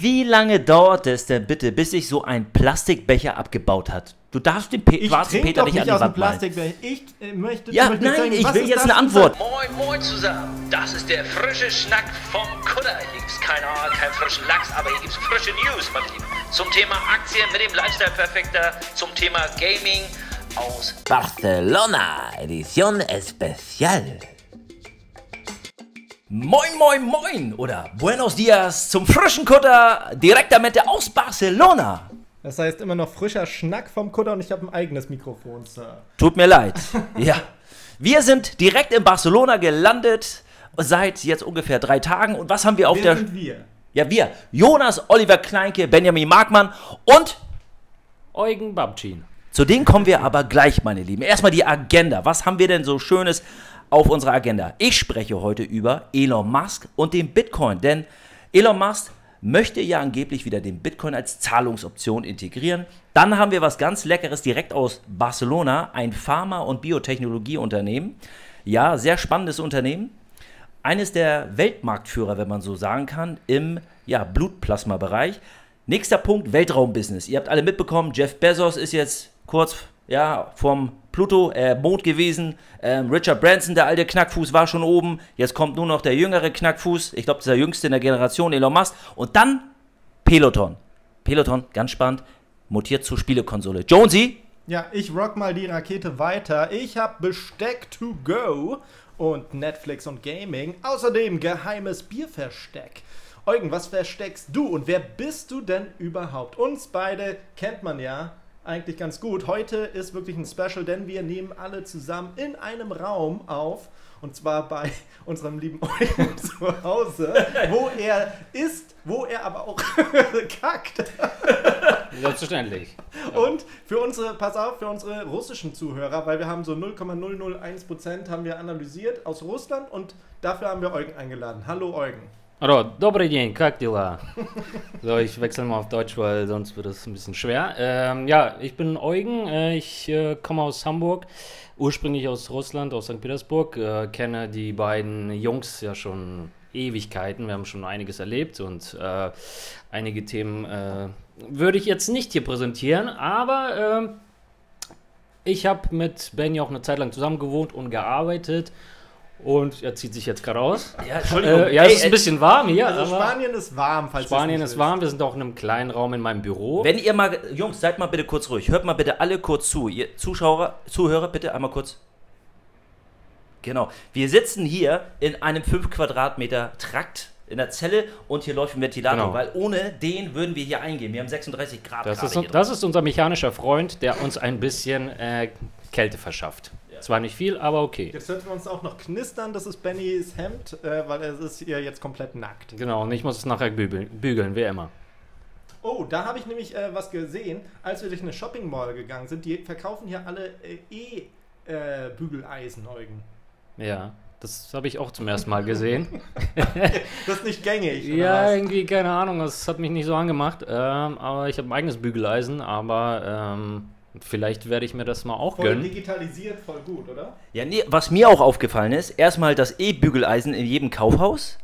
Wie lange dauert es denn bitte, bis sich so ein Plastikbecher abgebaut hat? Du darfst den Pe Ich schwarzen Peter doch nicht nicht an die aus dem Wand malen. Plastikbecher. Ich äh, möchte. Ja, möchte nein, zeigen, ich will jetzt eine Antwort. Moin, moin zusammen. Das ist der frische Schnack vom Kutter. Hier gibt's keine, keinen frischen Lachs, aber hier gibt's frische News, mein Lieber. Zum Thema Aktien mit dem Lifestyle-Perfekter, zum Thema Gaming aus Barcelona, edición especial. Moin, moin, moin oder Buenos Dias zum frischen Kutter direktamente aus Barcelona. Das heißt immer noch frischer Schnack vom Kutter und ich habe ein eigenes Mikrofon, Sir. Tut mir leid. Ja. Wir sind direkt in Barcelona gelandet seit jetzt ungefähr drei Tagen. Und was haben wir auf Wer der. sind wir? Ja, wir. Jonas, Oliver Kleinke, Benjamin Markmann und Eugen Babcin. zu denen kommen wir aber gleich, meine Lieben. Erstmal die Agenda. Was haben wir denn so Schönes auf unserer Agenda? Ich spreche heute über Elon Musk und den Bitcoin. Denn Elon Musk möchte ja angeblich wieder den Bitcoin als Zahlungsoption integrieren. Dann haben wir was ganz Leckeres direkt aus Barcelona, ein Pharma- und Biotechnologieunternehmen. Ja, sehr spannendes Unternehmen. Eines der Weltmarktführer, wenn man so sagen kann, im ja, Blutplasma-Bereich. Nächster Punkt, Weltraumbusiness. Ihr habt alle mitbekommen, Jeff Bezos ist jetzt kurz ja, vom Pluto, äh, Mond gewesen. Ähm, Richard Branson, der alte Knackfuß, war schon oben. Jetzt kommt nur noch der jüngere Knackfuß. Ich glaube, der jüngste in der Generation, Elon Musk. Und dann Peloton. Peloton, ganz spannend, mutiert zur Spielekonsole. Jonesy, Ja, ich rock mal die Rakete weiter. Ich habe Besteck to go und Netflix und Gaming. Außerdem geheimes Bierversteck. Eugen, was versteckst du und wer bist du denn überhaupt? Uns beide kennt man ja eigentlich ganz gut. Heute ist wirklich ein Special, denn wir nehmen alle zusammen in einem Raum auf. Und zwar bei unserem lieben Eugen zu Hause, wo er ist, wo er aber auch kackt. Selbstverständlich. Und für unsere, pass auf, für unsere russischen Zuhörer, weil wir haben so 0,001% haben wir analysiert aus Russland und dafür haben wir Eugen eingeladen. Hallo Eugen. Hallo, добрый день, как дела? So, ich wechsle mal auf Deutsch, weil sonst wird es ein bisschen schwer. Ähm, ja, ich bin Eugen, äh, ich äh, komme aus Hamburg, ursprünglich aus Russland, aus St. Petersburg, äh, kenne die beiden Jungs ja schon Ewigkeiten, wir haben schon einiges erlebt und äh, einige Themen äh, würde ich jetzt nicht hier präsentieren, aber ähm, ich habe mit Benny auch eine Zeit lang zusammen gewohnt und gearbeitet und er zieht sich jetzt gerade raus. Ja, Entschuldigung. Äh, ja, Ey, es ist ein bisschen warm hier. Also aber Spanien ist warm, falls Spanien ist warm. Wir sind auch in einem kleinen Raum in meinem Büro. Wenn ihr mal, Jungs, seid mal bitte kurz ruhig. Hört mal bitte alle kurz zu. Ihr Zuschauer, Zuhörer, bitte einmal kurz. Genau. Wir sitzen hier in einem 5 Quadratmeter Trakt in der Zelle und hier läuft ein Ventilator, Genau. weil ohne den würden wir hier eingehen. Wir haben 36 Grad das, ist, hier das ist unser mechanischer Freund, der uns ein bisschen äh, Kälte verschafft. Zwar nicht viel, aber okay. Jetzt hört man uns auch noch knistern, das ist Bennys Hemd, äh, weil er ist hier jetzt komplett nackt. Genau, und ich muss es nachher bügeln, bügeln wie immer. Oh, da habe ich nämlich äh, was gesehen, als wir durch eine Shopping Mall gegangen sind. Die verkaufen hier alle äh, E-Bügeleisen, Eugen. Ja, das habe ich auch zum ersten Mal gesehen. Das ist nicht gängig, oder ja, was? irgendwie, keine Ahnung, das hat mich nicht so angemacht. Ähm, aber ich habe ein eigenes Bügeleisen, aber ähm, vielleicht werde ich mir das mal auch Voll gönnen. digitalisiert, voll gut, oder? Ja, nee, was mir auch aufgefallen ist, erstmal das E-Bügeleisen in jedem Kaufhaus.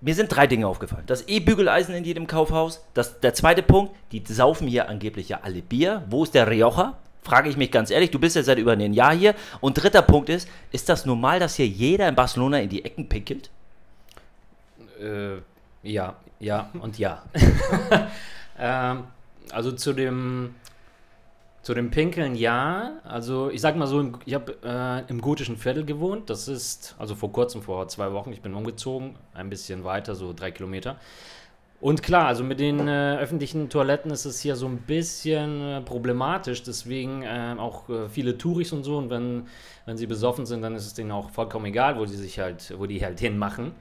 Mir sind drei Dinge aufgefallen. Das E-Bügeleisen in jedem Kaufhaus. Das, der zweite Punkt, die saufen hier angeblich ja alle Bier. Wo ist der Rioja? Frage ich mich ganz ehrlich, du bist ja seit über einem Jahr hier. Und dritter Punkt ist, ist das normal, dass hier jeder in Barcelona in die Ecken pinkelt? Äh, ja, ja und ja. ähm, also zu dem, zu dem Pinkeln ja. Also ich sag mal so, ich habe äh, im gotischen Viertel gewohnt. Das ist, also vor kurzem, vor zwei Wochen, ich bin umgezogen, ein bisschen weiter, so drei Kilometer. Und klar, also mit den äh, öffentlichen Toiletten ist es hier so ein bisschen äh, problematisch, deswegen äh, auch äh, viele Touris und so. Und wenn, wenn sie besoffen sind, dann ist es denen auch vollkommen egal, wo die sich halt, wo die halt hinmachen.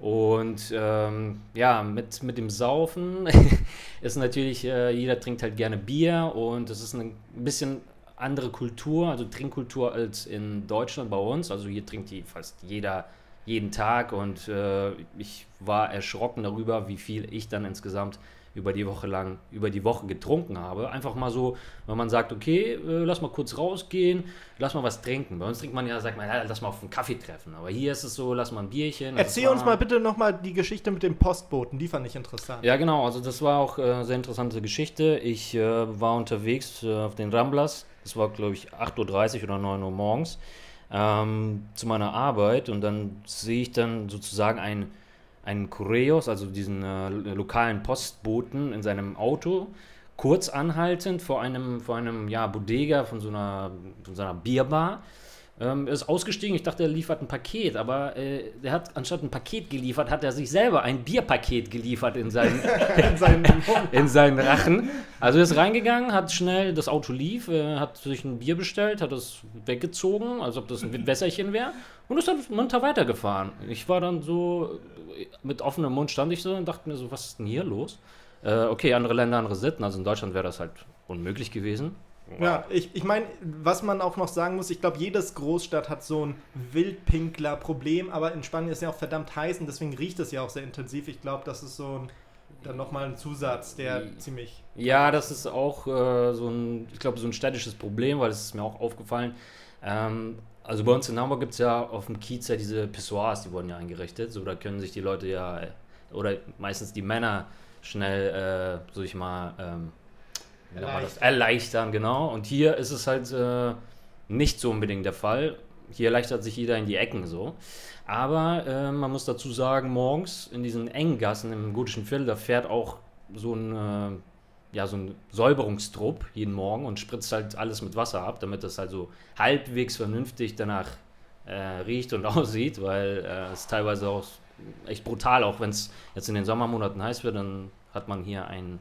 Und ähm, ja, mit, mit dem Saufen ist natürlich, äh, jeder trinkt halt gerne Bier und es ist eine bisschen andere Kultur, also Trinkkultur als in Deutschland bei uns. Also hier trinkt die fast jeder jeden Tag und äh, ich war erschrocken darüber, wie viel ich dann insgesamt über die Woche lang, über die Woche getrunken habe. Einfach mal so, wenn man sagt, okay, äh, lass mal kurz rausgehen, lass mal was trinken. Bei uns trinkt man ja, sagt man, ja, lass mal auf einen Kaffee treffen. Aber hier ist es so, lass mal ein Bierchen. Erzähl war- uns mal bitte nochmal die Geschichte mit dem Postboten, die fand ich interessant. Ja, genau, also das war auch äh, sehr interessante Geschichte. Ich äh, war unterwegs äh, auf den Ramblas, das war glaube ich 8.30 Uhr oder 9 Uhr morgens, ähm, zu meiner Arbeit und dann sehe ich dann sozusagen einen, einen Correos, also diesen äh, lokalen Postboten in seinem Auto, kurz anhaltend vor einem, vor einem ja, Bodega von so einer, von so einer Bierbar. Ähm, er ist ausgestiegen, ich dachte, er liefert ein Paket, aber äh, er hat anstatt ein Paket geliefert, hat er sich selber ein Bierpaket geliefert in seinen, In seinem in seinen Rachen. Also er ist reingegangen, hat schnell, das Auto lief, äh, hat sich ein Bier bestellt, hat es weggezogen, als ob das ein Wässerchen wäre und ist dann munter weitergefahren. Ich war dann so, äh, mit offenem Mund stand ich so und dachte mir so, was ist denn hier los? Äh, okay, andere Länder, andere Sitten, also in Deutschland wäre das halt unmöglich gewesen. Ja, ich, ich meine, was man auch noch sagen muss, ich glaube, jedes Großstadt hat so ein Wildpinkler-Problem, aber in Spanien ist ja auch verdammt heiß und deswegen riecht es ja auch sehr intensiv. Ich glaube, das ist so ein, dann nochmal ein Zusatz, der ziemlich. Ja, das ist auch äh, so ein, ich glaube, so ein städtisches Problem, weil es ist mir auch aufgefallen. Ähm, also bei uns in Hamburg gibt es ja auf dem Kiez ja diese Pissoirs, die wurden ja eingerichtet. So, da können sich die Leute ja, oder meistens die Männer, schnell, äh, so ich mal, ähm, das? erleichtern, genau. Und hier ist es halt äh, nicht so unbedingt der Fall. Hier erleichtert sich jeder in die Ecken so. Aber äh, man muss dazu sagen, morgens in diesen engen Gassen im gotischen Viertel, da fährt auch so ein, äh, ja, so ein Säuberungstrupp jeden Morgen und spritzt halt alles mit Wasser ab, damit das halt so halbwegs vernünftig danach äh, riecht und aussieht, weil äh, es teilweise auch echt brutal, auch wenn es jetzt in den Sommermonaten heiß wird, dann hat man hier ein,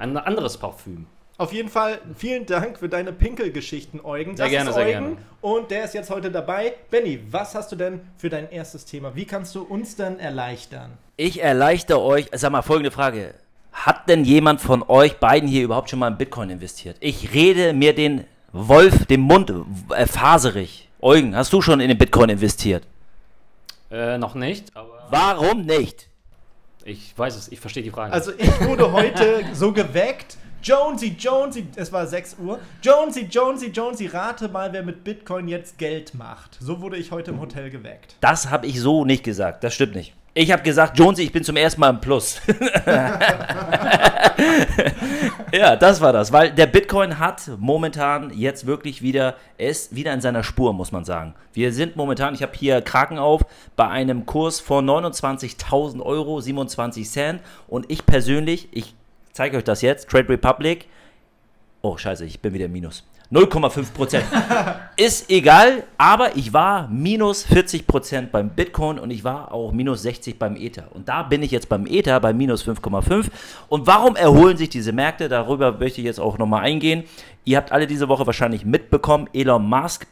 ein anderes Parfüm. Auf jeden Fall vielen Dank für deine Pinkelgeschichten, Eugen. Sehr gerne, ist sehr Eugen gerne. Und der ist jetzt heute dabei. Benny, was hast du denn für dein erstes Thema? Wie kannst du uns denn erleichtern? Ich erleichter euch, sag mal folgende Frage. Hat denn jemand von euch beiden hier überhaupt schon mal in Bitcoin investiert? Ich rede mir den Wolf, den Mund äh, faserig. Eugen, hast du schon in den Bitcoin investiert? Äh, noch nicht, aber Warum nicht? Ich weiß es, ich verstehe die Frage. Also ich wurde heute so geweckt. Jonesy, Jonesy, es war 6 Uhr. Jonesy, Jonesy, Jonesy, rate mal, wer mit Bitcoin jetzt Geld macht. So wurde ich heute im Hotel geweckt. Das habe ich so nicht gesagt. Das stimmt nicht. Ich habe gesagt, Jonesy, ich bin zum ersten Mal im Plus. ja, das war das, weil der Bitcoin hat momentan jetzt wirklich wieder, er ist wieder in seiner Spur, muss man sagen. Wir sind momentan, ich habe hier Kraken auf, bei einem Kurs von 29.000 Euro, 27 Cent und ich persönlich, ich zeige euch das jetzt, Trade Republic, oh scheiße, ich bin wieder im Minus. 0,5 Prozent. Ist egal, aber ich war minus 40 Prozent beim Bitcoin und ich war auch minus 60 beim Ether. Und da bin ich jetzt beim Ether bei minus 5,5. Und warum erholen sich diese Märkte? Darüber möchte ich jetzt auch nochmal eingehen. Ihr habt alle diese Woche wahrscheinlich mitbekommen, Elon Musk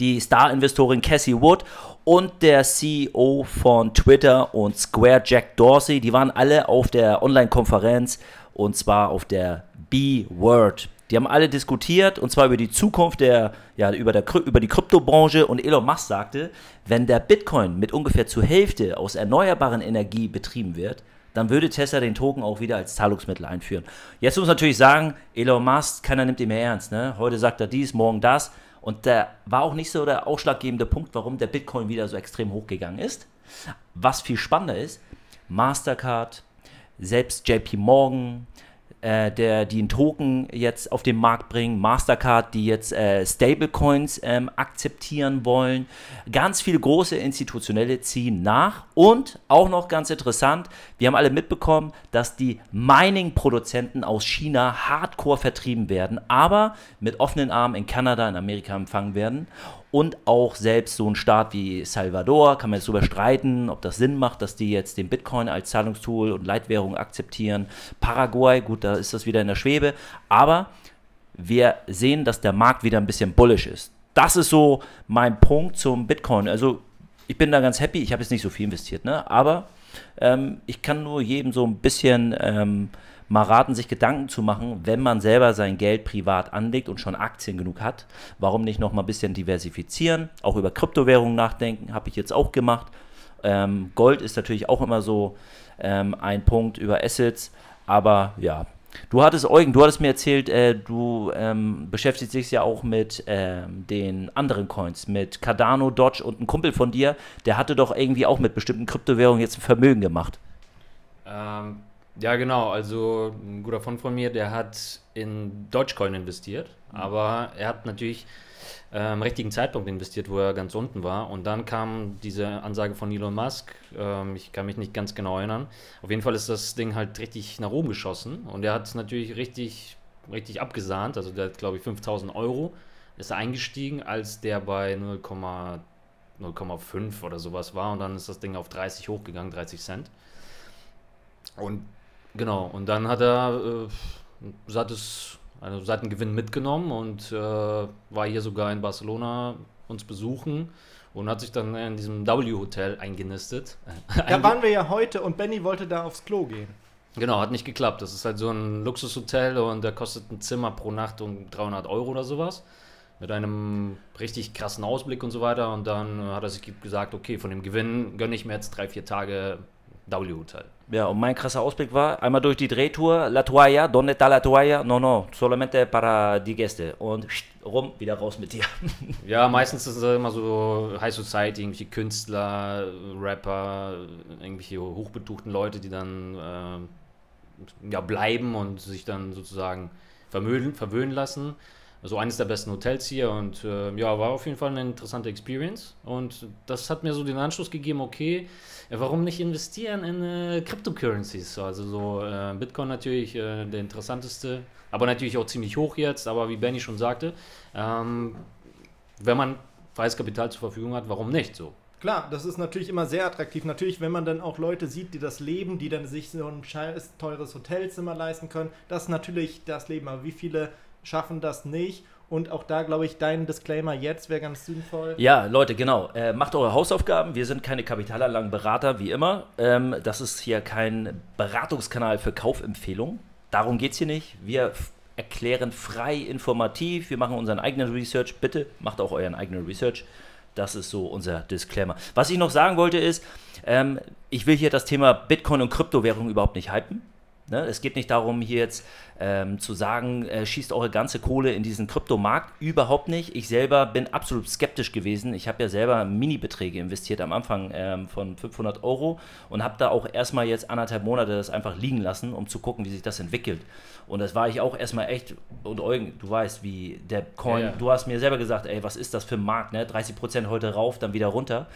die Star-Investorin Cassie Wood und der CEO von Twitter und Square, Jack Dorsey, die waren alle auf der Online-Konferenz und zwar auf der B-Word. Die haben alle diskutiert und zwar über die Zukunft der, ja, über, der, über die Kryptobranche und Elon Musk sagte, wenn der Bitcoin mit ungefähr zur Hälfte aus erneuerbaren Energie betrieben wird, dann würde Tesla den Token auch wieder als Zahlungsmittel einführen. Jetzt muss man natürlich sagen, Elon Musk, keiner nimmt ihn mehr ernst. Ne? Heute sagt er dies, morgen das. Und der war auch nicht so der ausschlaggebende Punkt, warum der Bitcoin wieder so extrem hochgegangen ist. Was viel spannender ist, Mastercard, selbst JP Morgan, äh, der, die einen Token jetzt auf den Markt bringen, Mastercard, die jetzt äh, Stablecoins ähm, akzeptieren wollen. Ganz viele große institutionelle ziehen nach und auch noch ganz interessant, wir haben alle mitbekommen, dass die Mining-Produzenten aus China hardcore vertrieben werden, aber mit offenen Armen in Kanada, in Amerika empfangen werden. Und auch selbst so ein Staat wie Salvador, kann man jetzt darüber streiten, ob das Sinn macht, dass die jetzt den Bitcoin als Zahlungstool und Leitwährung akzeptieren. Paraguay, gut, da ist das wieder in der Schwebe. Aber wir sehen, dass der Markt wieder ein bisschen bullish ist. Das ist so mein Punkt zum Bitcoin. Also ich bin da ganz happy. Ich habe jetzt nicht so viel investiert, ne? aber ähm, ich kann nur jedem so ein bisschen ähm, mal raten, sich Gedanken zu machen, wenn man selber sein Geld privat anlegt und schon Aktien genug hat, warum nicht noch mal ein bisschen diversifizieren, auch über Kryptowährungen nachdenken, habe ich jetzt auch gemacht. Ähm, Gold ist natürlich auch immer so ähm, ein Punkt über Assets, aber ja, Du hattest, Eugen, du hattest mir erzählt, äh, du ähm, beschäftigst dich ja auch mit ähm, den anderen Coins, mit Cardano, Dodge und ein Kumpel von dir, der hatte doch irgendwie auch mit bestimmten Kryptowährungen jetzt ein Vermögen gemacht. Ähm, ja, genau. Also ein guter Freund von mir, der hat in Dogecoin investiert, mhm. aber er hat natürlich äh, am richtigen Zeitpunkt investiert, wo er ganz unten war. Und dann kam diese Ansage von Elon Musk. Ähm, ich kann mich nicht ganz genau erinnern. Auf jeden Fall ist das Ding halt richtig nach oben geschossen. Und er hat es natürlich richtig, richtig abgesahnt. Also der hat, glaube ich, 5000 Euro ist er eingestiegen, als der bei 0,5 oder sowas war. Und dann ist das Ding auf 30 hochgegangen, 30 Cent. Und genau, und dann hat er, äh, hat es also Gewinn mitgenommen und äh, war hier sogar in Barcelona uns besuchen und hat sich dann in diesem W-Hotel eingenistet. Da waren wir ja heute und Benny wollte da aufs Klo gehen. Genau, hat nicht geklappt. Das ist halt so ein Luxushotel und da kostet ein Zimmer pro Nacht um 300 Euro oder sowas. Mit einem richtig krassen Ausblick und so weiter. Und dann hat er sich gesagt, okay, von dem Gewinn gönne ich mir jetzt drei, vier Tage W-Hotel. Ja, und mein krasser Ausblick war, einmal durch die Drehtour, La Toalla, donde está la Toalla? No, no, solamente para die Gäste. Und rum, wieder raus mit dir. Ja, meistens ist es immer so High Society, irgendwelche Künstler, Rapper, irgendwelche hochbetuchten Leute, die dann äh, ja, bleiben und sich dann sozusagen vermögen, verwöhnen lassen. Also eines der besten Hotels hier und äh, ja, war auf jeden Fall eine interessante Experience. Und das hat mir so den Anschluss gegeben, okay, warum nicht investieren in äh, Cryptocurrencies? Also so äh, Bitcoin natürlich äh, der interessanteste, aber natürlich auch ziemlich hoch jetzt. Aber wie Benny schon sagte, ähm, wenn man freies Kapital zur Verfügung hat, warum nicht so? Klar, das ist natürlich immer sehr attraktiv. Natürlich, wenn man dann auch Leute sieht, die das leben, die dann sich so ein scheiß teures Hotelzimmer leisten können, das ist natürlich das Leben. Aber wie viele schaffen das nicht? Und auch da, glaube ich, dein Disclaimer jetzt wäre ganz sinnvoll. Ja, Leute, genau. Äh, macht eure Hausaufgaben. Wir sind keine Kapitalanlagenberater, wie immer. Ähm, das ist hier kein Beratungskanal für Kaufempfehlungen. Darum geht es hier nicht. Wir erklären frei informativ. Wir machen unseren eigenen Research. Bitte macht auch euren eigenen Research. Das ist so unser Disclaimer. Was ich noch sagen wollte ist, ähm, ich will hier das Thema Bitcoin und Kryptowährung überhaupt nicht hypen. Ne? Es geht nicht darum, hier jetzt ähm, zu sagen, äh, schießt eure ganze Kohle in diesen Kryptomarkt. Überhaupt nicht. Ich selber bin absolut skeptisch gewesen. Ich habe ja selber Mini-Beträge investiert am Anfang ähm, von 500 Euro und habe da auch erstmal jetzt anderthalb Monate das einfach liegen lassen, um zu gucken, wie sich das entwickelt. Und das war ich auch erstmal echt, und Eugen, du weißt, wie der Coin, ja, ja. du hast mir selber gesagt, ey, was ist das für ein Markt, ne? 30% heute rauf, dann wieder runter.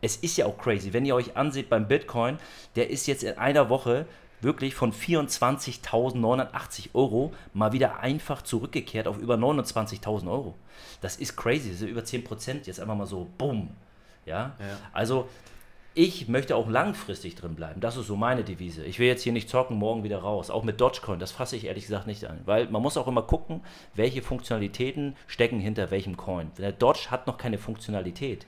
Es ist ja auch crazy, wenn ihr euch anseht beim Bitcoin, der ist jetzt in einer Woche wirklich von 24.980 Euro mal wieder einfach zurückgekehrt auf über 29.000 Euro. Das ist crazy, das ist über 10 Prozent jetzt einfach mal so, bumm. Ja? ja? also ich möchte auch langfristig drin bleiben. Das ist so meine Devise. Ich will jetzt hier nicht zocken, morgen wieder raus. Auch mit Dogecoin, das fasse ich ehrlich gesagt nicht an. Weil man muss auch immer gucken, welche Funktionalitäten stecken hinter welchem Coin. Der Dodge hat noch keine Funktionalität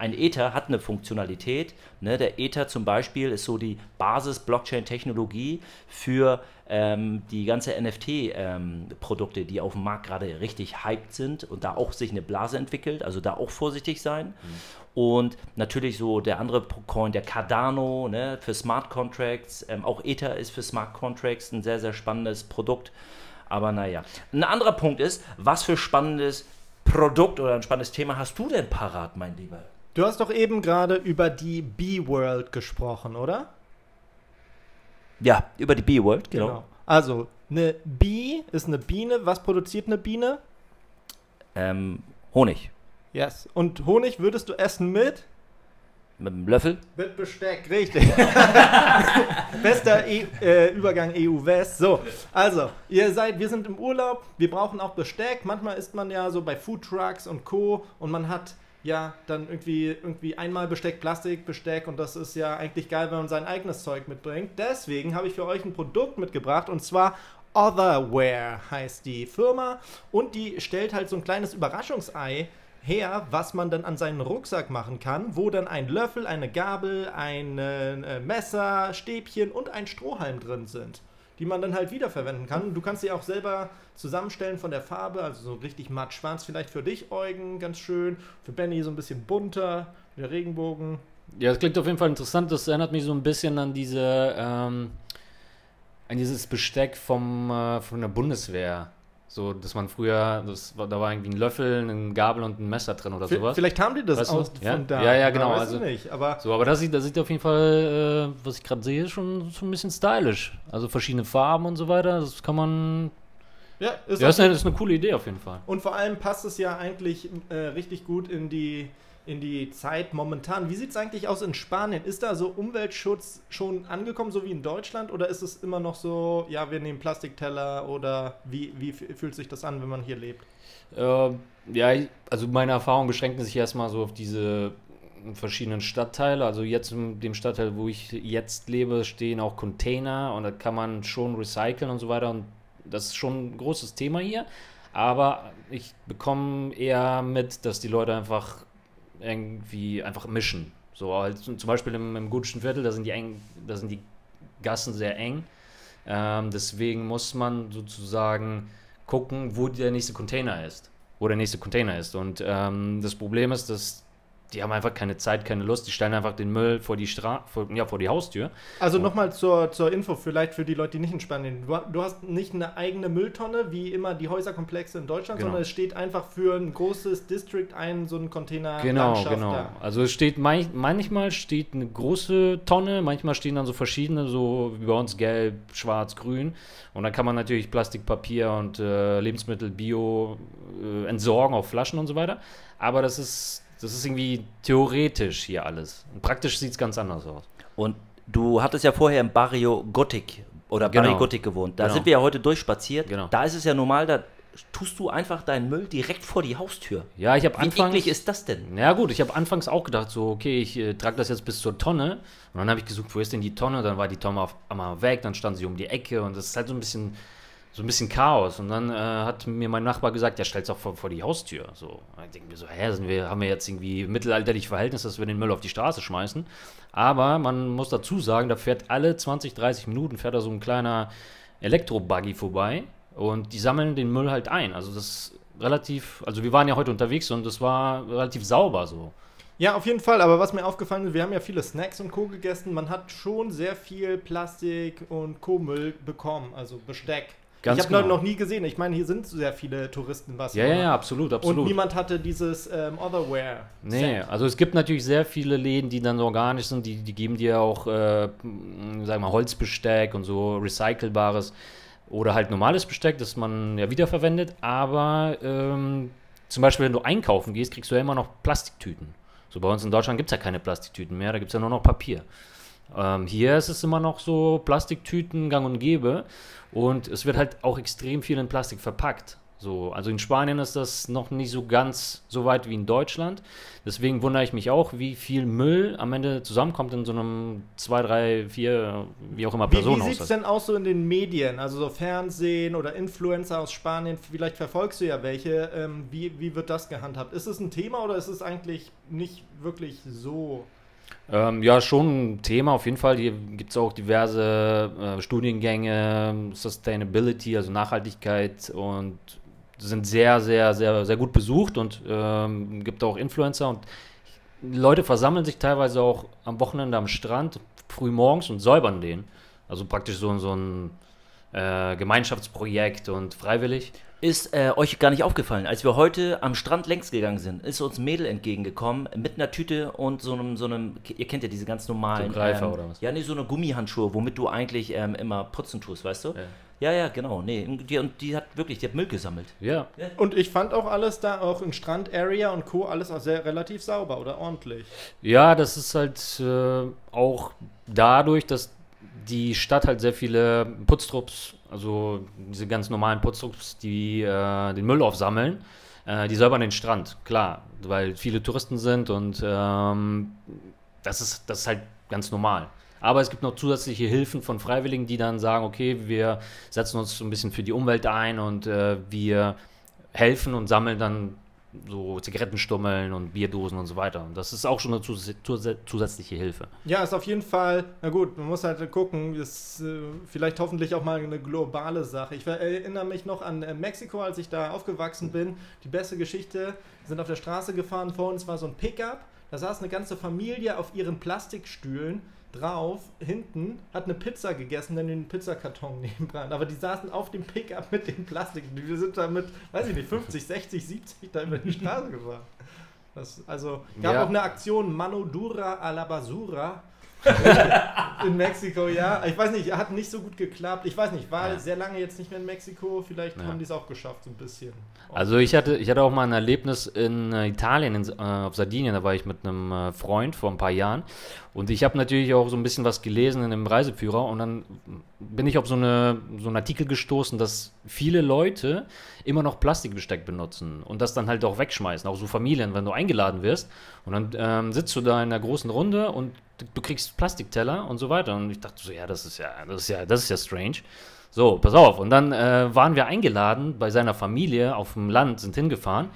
ein Ether hat eine Funktionalität. Ne? Der Ether zum Beispiel ist so die Basis-Blockchain-Technologie für ähm, die ganze NFT-Produkte, ähm, die auf dem Markt gerade richtig hyped sind und da auch sich eine Blase entwickelt. Also da auch vorsichtig sein. Mhm. Und natürlich so der andere Coin, der Cardano ne? für Smart Contracts. Ähm, auch Ether ist für Smart Contracts ein sehr, sehr spannendes Produkt. Aber naja. Ein anderer Punkt ist, was für spannendes Produkt oder ein spannendes Thema hast du denn parat, mein Lieber? Du hast doch eben gerade über die Bee-World gesprochen, oder? Ja, über die Bee-World, genau. genau. Also, eine Bee ist eine Biene. Was produziert eine Biene? Ähm, Honig. Yes. Und Honig würdest du essen mit? Mit einem Löffel? Mit Besteck, richtig. Bester e äh, Übergang EU-West. So, also, ihr seid, wir sind im Urlaub, wir brauchen auch Besteck. Manchmal ist man ja so bei Foodtrucks und Co. und man hat ja, dann irgendwie, irgendwie einmal Besteck, Plastik, Besteck und das ist ja eigentlich geil, wenn man sein eigenes Zeug mitbringt. Deswegen habe ich für euch ein Produkt mitgebracht und zwar Otherware heißt die Firma und die stellt halt so ein kleines Überraschungsei her, was man dann an seinen Rucksack machen kann, wo dann ein Löffel, eine Gabel, ein äh, Messer, Stäbchen und ein Strohhalm drin sind. Die man dann halt wiederverwenden kann. Du kannst sie auch selber zusammenstellen von der Farbe, also so richtig matt schwarz vielleicht für dich, Eugen, ganz schön. Für Benny so ein bisschen bunter, der Regenbogen. Ja, das klingt auf jeden Fall interessant. Das erinnert mich so ein bisschen an diese, ähm, an dieses Besteck vom, äh, von der Bundeswehr. So, dass man früher, das da war irgendwie ein Löffel, eine Gabel und ein Messer drin oder V- sowas. Vielleicht haben die das Weißt auch Ja? von da. Ja, ja, genau, Weiß also- ich nicht, aber So, aber das sieht, das sieht auf jeden Fall, äh, was ich gerade sehe, schon so ein bisschen stylisch. Also verschiedene Farben und so weiter. Das kann man. ja, ist Ja, ist eine, das ist eine coole Idee auf jeden Fall. Und vor allem passt es ja eigentlich äh, richtig gut in die, in die Zeit momentan. Wie sieht es eigentlich aus in Spanien? Ist da so Umweltschutz schon angekommen, so wie in Deutschland? Oder ist es immer noch so, ja, wir nehmen Plastikteller oder wie, wie fühlt sich das an, wenn man hier lebt? Äh, ja, also meine Erfahrungen beschränken sich erstmal so auf diese verschiedenen Stadtteile. Also jetzt in dem Stadtteil, wo ich jetzt lebe, stehen auch Container und da kann man schon recyceln und so weiter. Und das ist schon ein großes Thema hier. Aber ich bekomme eher mit, dass die Leute einfach irgendwie einfach mischen. So halt zum Beispiel im, im Gutschen Viertel, da sind die eng, da sind die Gassen sehr eng. Ähm, deswegen muss man sozusagen gucken, wo der nächste Container ist. Wo der nächste Container ist. Und ähm, das Problem ist, dass die haben einfach keine Zeit, keine Lust. Die stellen einfach den Müll vor die, Stra vor, ja, vor die Haustür. Also nochmal zur, zur Info, vielleicht für die Leute, die nicht in Spanien. Du, du hast nicht eine eigene Mülltonne, wie immer die Häuserkomplexe in Deutschland, Genau. sondern es steht einfach für ein großes District ein, so ein Container. Genau, genau. da. Also es steht manch, manchmal steht eine große Tonne, manchmal stehen dann so verschiedene, so wie bei uns gelb, schwarz, grün. Und dann kann man natürlich Plastik, Papier und äh, Lebensmittel, Bio äh, entsorgen auf Flaschen und so weiter. Aber das ist, das ist irgendwie theoretisch hier alles. Und praktisch sieht es ganz anders aus. Und du hattest ja vorher im Barrio Gothic oder Genau. Barrio Gothic gewohnt. Da Genau. sind wir ja heute durchspaziert. Genau. Da ist es ja normal, da tust du einfach deinen Müll direkt vor die Haustür. Ja, ich habe Wie anfangs. eklig ist das denn? Ja gut, ich habe anfangs auch gedacht, so, okay, ich äh, trage das jetzt bis zur Tonne. Und dann habe ich gesucht, wo ist denn die Tonne? Dann war die Tonne auf einmal weg, dann stand sie um die Ecke und das ist halt so ein bisschen, so ein bisschen Chaos. Und dann äh, hat mir mein Nachbar gesagt, ja, stell's doch vor, vor die Haustür. So, Und ich denke mir so, hä, sind wir, haben wir jetzt irgendwie mittelalterliche Verhältnisse, dass wir den Müll auf die Straße schmeißen? Aber man muss dazu sagen, da fährt alle 20, 30 Minuten fährt da so ein kleiner Elektrobuggy vorbei und die sammeln den Müll halt ein. Also das ist relativ, also wir waren ja heute unterwegs und das war relativ sauber so. Ja, auf jeden Fall. Aber was mir aufgefallen ist, wir haben ja viele Snacks und Co. gegessen. Man hat schon sehr viel Plastik und Co-Müll bekommen, also Besteck. Ganz ich habe genau. noch nie gesehen. Ich meine, hier sind sehr viele Touristen in Ja, Barcelona. ja, ja, absolut, Und absolut. niemand hatte dieses ähm, Otherware. Nee, also es gibt natürlich sehr viele Läden, die dann organisch sind, die, die geben dir auch, äh, sagen wir mal, Holzbesteck und so recycelbares oder halt normales Besteck, das man ja wiederverwendet. Aber ähm, zum Beispiel, wenn du einkaufen gehst, kriegst du ja immer noch Plastiktüten. So bei uns in Deutschland gibt es ja keine Plastiktüten mehr, da gibt es ja nur noch Papier. Ähm, hier ist es immer noch so Plastiktüten gang und gäbe und es wird halt auch extrem viel in Plastik verpackt. So, also in Spanien ist das noch nicht so ganz so weit wie in Deutschland. Deswegen wundere ich mich auch, wie viel Müll am Ende zusammenkommt in so einem 2, 3, 4, wie auch immer Wie, wie sieht es Personenhaushalt. denn aus so in den Medien? Also so Fernsehen oder Influencer aus Spanien, vielleicht verfolgst du ja welche. Ähm, wie, wie wird das gehandhabt? Ist es ein Thema oder ist es eigentlich nicht wirklich so? Ähm, ja, schon ein Thema auf jeden Fall. Hier gibt es auch diverse äh, Studiengänge, Sustainability, also Nachhaltigkeit und sind sehr, sehr, sehr, sehr gut besucht und ähm, gibt auch Influencer und Leute versammeln sich teilweise auch am Wochenende am Strand früh morgens und säubern den. Also praktisch so, so ein äh, Gemeinschaftsprojekt und freiwillig. Ist äh, euch gar nicht aufgefallen, als wir heute am Strand längs gegangen sind, ist uns ein Mädel entgegengekommen mit einer Tüte und so einem, so einem ihr kennt ja diese ganz normalen. So Greifer ähm, oder was? Ja, nee, so eine Gummihandschuhe, womit du eigentlich ähm, immer putzen tust, weißt du? Ja, ja, genau. Nee, und die, und die hat wirklich, die hat Müll gesammelt. Ja, Und ich fand auch alles da, auch in Strand-Area und Co., alles auch sehr relativ sauber oder ordentlich. Ja, das ist halt äh, auch dadurch, dass die Stadt halt sehr viele Putztrupps, also diese ganz normalen Putztrupps, die äh, den Müll aufsammeln, äh, die säubern den Strand, klar, weil viele Touristen sind und ähm, das, ist, das ist halt ganz normal. Aber es gibt noch zusätzliche Hilfen von Freiwilligen, die dann sagen, okay, wir setzen uns ein bisschen für die Umwelt ein und äh, wir helfen und sammeln dann so Zigarettenstummeln und Bierdosen und so weiter. Und das ist auch schon eine zus zus zusätzliche Hilfe. Ja, ist auf jeden Fall, na gut, man muss halt gucken, ist äh, vielleicht hoffentlich auch mal eine globale Sache. Ich erinnere mich noch an äh, Mexiko, als ich da aufgewachsen bin. Die beste Geschichte, wir sind auf der Straße gefahren, vor uns war so ein Pickup, da saß eine ganze Familie auf ihren Plastikstühlen drauf, hinten, hat eine Pizza gegessen, dann den Pizzakarton nebendran. Aber die saßen auf dem Pickup mit den Plastik. Wir sind da mit, weiß ich nicht, 50, 60, 70 da über die Straße gefahren. Das, also gab Ja. auch eine Aktion Mano Dura a la Basura. in Mexiko, ja. Ich weiß nicht, hat nicht so gut geklappt. Ich weiß nicht, war Ja. sehr lange jetzt nicht mehr in Mexiko. Vielleicht Ja. haben die es auch geschafft, so ein bisschen. Also ich hatte, ich hatte auch mal ein Erlebnis in äh, Italien, in, äh, auf Sardinien, da war ich mit einem äh, Freund vor ein paar Jahren und ich habe natürlich auch so ein bisschen was gelesen in dem Reiseführer und dann bin ich auf so, eine, so einen Artikel gestoßen, dass viele Leute immer noch Plastikbesteck benutzen und das dann halt auch wegschmeißen, auch so Familien, wenn du eingeladen wirst und dann ähm, sitzt du da in einer großen Runde und du, du kriegst Plastikteller und so weiter und ich dachte so, ja, das ist ja, das ist ja, das ist ja strange. So, pass auf. Und dann äh, waren wir eingeladen bei seiner Familie auf dem Land, sind hingefahren.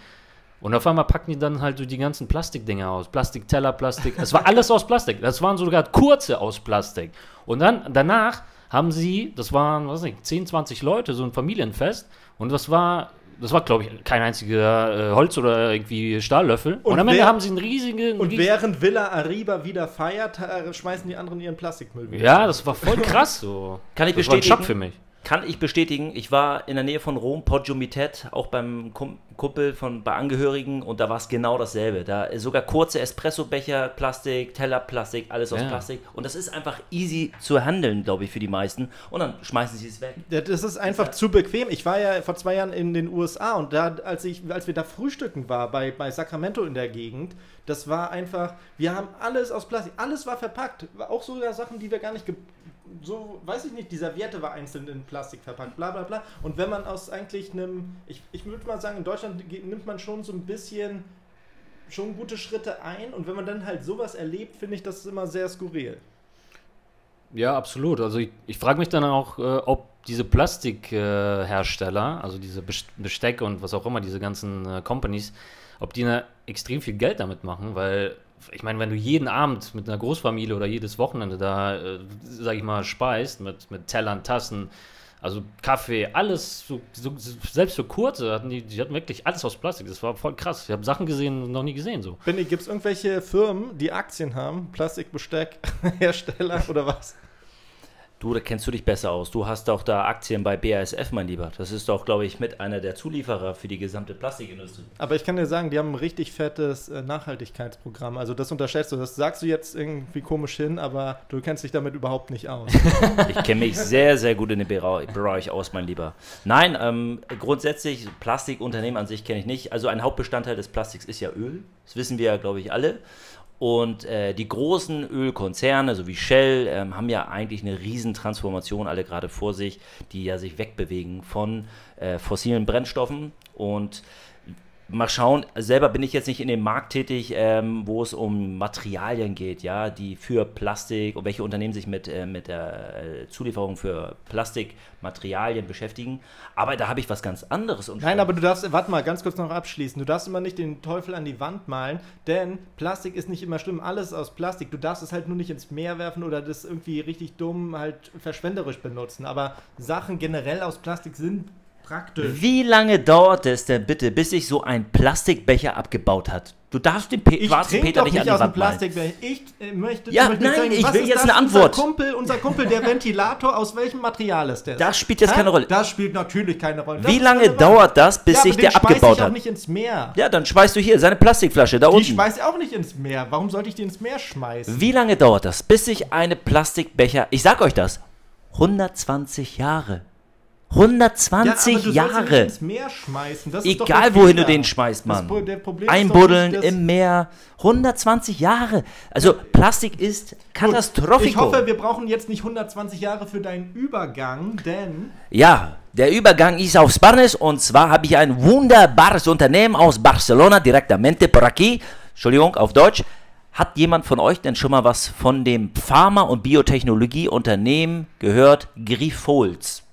Und auf einmal packen die dann halt so die ganzen Plastikdinger aus. Plastikteller, Plastik. Es war alles aus Plastik. Das waren sogar kurze aus Plastik. Und dann danach haben sie, das waren, was weiß ich, 10, 20 Leute, so ein Familienfest. Und das war, das war, glaube ich, kein einziger äh, Holz- oder irgendwie Stahllöffel. Und, Und am Ende wer- haben sie einen riesigen. Und riesigen während Villa Arriba wieder feiert, äh, schmeißen die anderen ihren Plastikmüll wieder. ja, das war voll krass so. Kann ich das war ein bestätigen? Schock für mich. Kann ich bestätigen, ich war in der Nähe von Rom, Poggio Mitet, auch beim Kum- Kumpel von bei Angehörigen und da war es genau dasselbe. Da ist sogar kurze Espressobecher, Plastik, Teller, Plastik, alles aus Ja. Plastik. Und das ist einfach easy zu handeln, glaube ich, für die meisten. Und dann schmeißen sie es weg. Das ist einfach zu bequem. Ich war ja vor zwei Jahren in den USA und da, als, ich, als wir da frühstücken war, bei, bei Sacramento in der Gegend, das war einfach, wir haben alles aus Plastik, alles war verpackt. Auch sogar Sachen, die wir gar nicht, ge so, weiß ich nicht, die Serviette war einzeln in Plastik verpackt, bla bla bla. Und wenn man aus eigentlich einem, ich, ich würde mal sagen, in Deutschland nimmt man schon so ein bisschen schon gute Schritte ein und wenn man dann halt sowas erlebt, finde ich das immer sehr skurril. Ja, absolut. Also ich, ich frage mich dann auch, äh, ob diese Plastikhersteller, äh, also diese Best- Besteck und was auch immer, diese ganzen äh, Companies, ob die ne, extrem viel Geld damit machen, weil ich meine, wenn du jeden Abend mit einer Großfamilie oder jedes Wochenende da, äh, sag ich mal, speist, mit, mit Tellern, Tassen, also Kaffee, alles, so, so, selbst für kurze, hatten die, die hatten wirklich alles aus Plastik. Das war voll krass. Ich habe Sachen gesehen, noch nie gesehen so. Benny, gibt es irgendwelche Firmen, die Aktien haben? Plastikbesteck, Hersteller oder was? Du, da kennst du dich besser aus. Du hast doch da Aktien bei BASF, mein Lieber. Das ist doch, glaube ich, mit einer der Zulieferer für die gesamte Plastikindustrie. Aber ich kann dir sagen, die haben ein richtig fettes äh, Nachhaltigkeitsprogramm. Also das unterschätzt du. Das sagst du jetzt irgendwie komisch hin, aber du kennst dich damit überhaupt nicht aus. Ich kenne mich sehr, sehr gut in dem Bereich aus, mein Lieber. Nein, ähm, grundsätzlich, Plastikunternehmen an sich kenne ich nicht. Also ein Hauptbestandteil des Plastiks ist ja Öl. Das wissen wir ja, glaube ich, alle. Und äh, die großen Ölkonzerne, so wie Shell, ähm, haben ja eigentlich eine Riesentransformation alle gerade vor sich, die ja sich wegbewegen von äh, fossilen Brennstoffen. Und mal schauen, selber bin ich jetzt nicht in dem Markt tätig, ähm, wo es um Materialien geht, ja, die für Plastik und welche Unternehmen sich mit, äh, mit der äh, Zulieferung für Plastikmaterialien beschäftigen. Aber da habe ich was ganz anderes. Nein, aber du darfst, warte mal, ganz kurz noch abschließen. Du darfst immer nicht den Teufel an die Wand malen, denn Plastik ist nicht immer schlimm. Alles aus Plastik. Du darfst es halt nur nicht ins Meer werfen oder das irgendwie richtig dumm halt verschwenderisch benutzen. Aber Sachen generell aus Plastik sind praktisch. Wie lange dauert es denn bitte, bis sich so ein Plastikbecher abgebaut hat? Du darfst den Pe Ich schwarzen Peter nicht nicht an die Wand malen. Plastikbecher. Ich äh, möchte, Ja, nein, ich will ist jetzt das? eine Antwort. Unser Kumpel, unser Kumpel, der Ventilator, aus welchem Material ist der? Das spielt jetzt keine Rolle. Das spielt natürlich keine Rolle. Das Wie lange dauert das, bis ja, sich der schmeiß abgebaut ich auch hat? nicht ins Meer. Ja, dann schmeißt du hier seine Plastikflasche da Die unten. schmeiß ich auch nicht ins Meer. Warum sollte ich die ins Meer schmeißen? Wie lange dauert das, bis sich eine Plastikbecher, ich sag euch das, 120 Jahre. 120 aber du sollst ihn nicht Jahre. Egal, wohin du den schmeißt, Mann. Einbuddeln nicht, im Meer. 120 Jahre. Also Plastik ist Ich Katastrophikum. hoffe, wir brauchen jetzt nicht 120 Jahre für deinen Übergang, denn Ja, der Übergang ist auf Spanisch und zwar habe ich ein wunderbares Unternehmen aus Barcelona, directamente por aquí. Entschuldigung, auf Deutsch. Hat jemand von euch denn schon mal was von dem Pharma- und Biotechnologieunternehmen gehört? Grifols.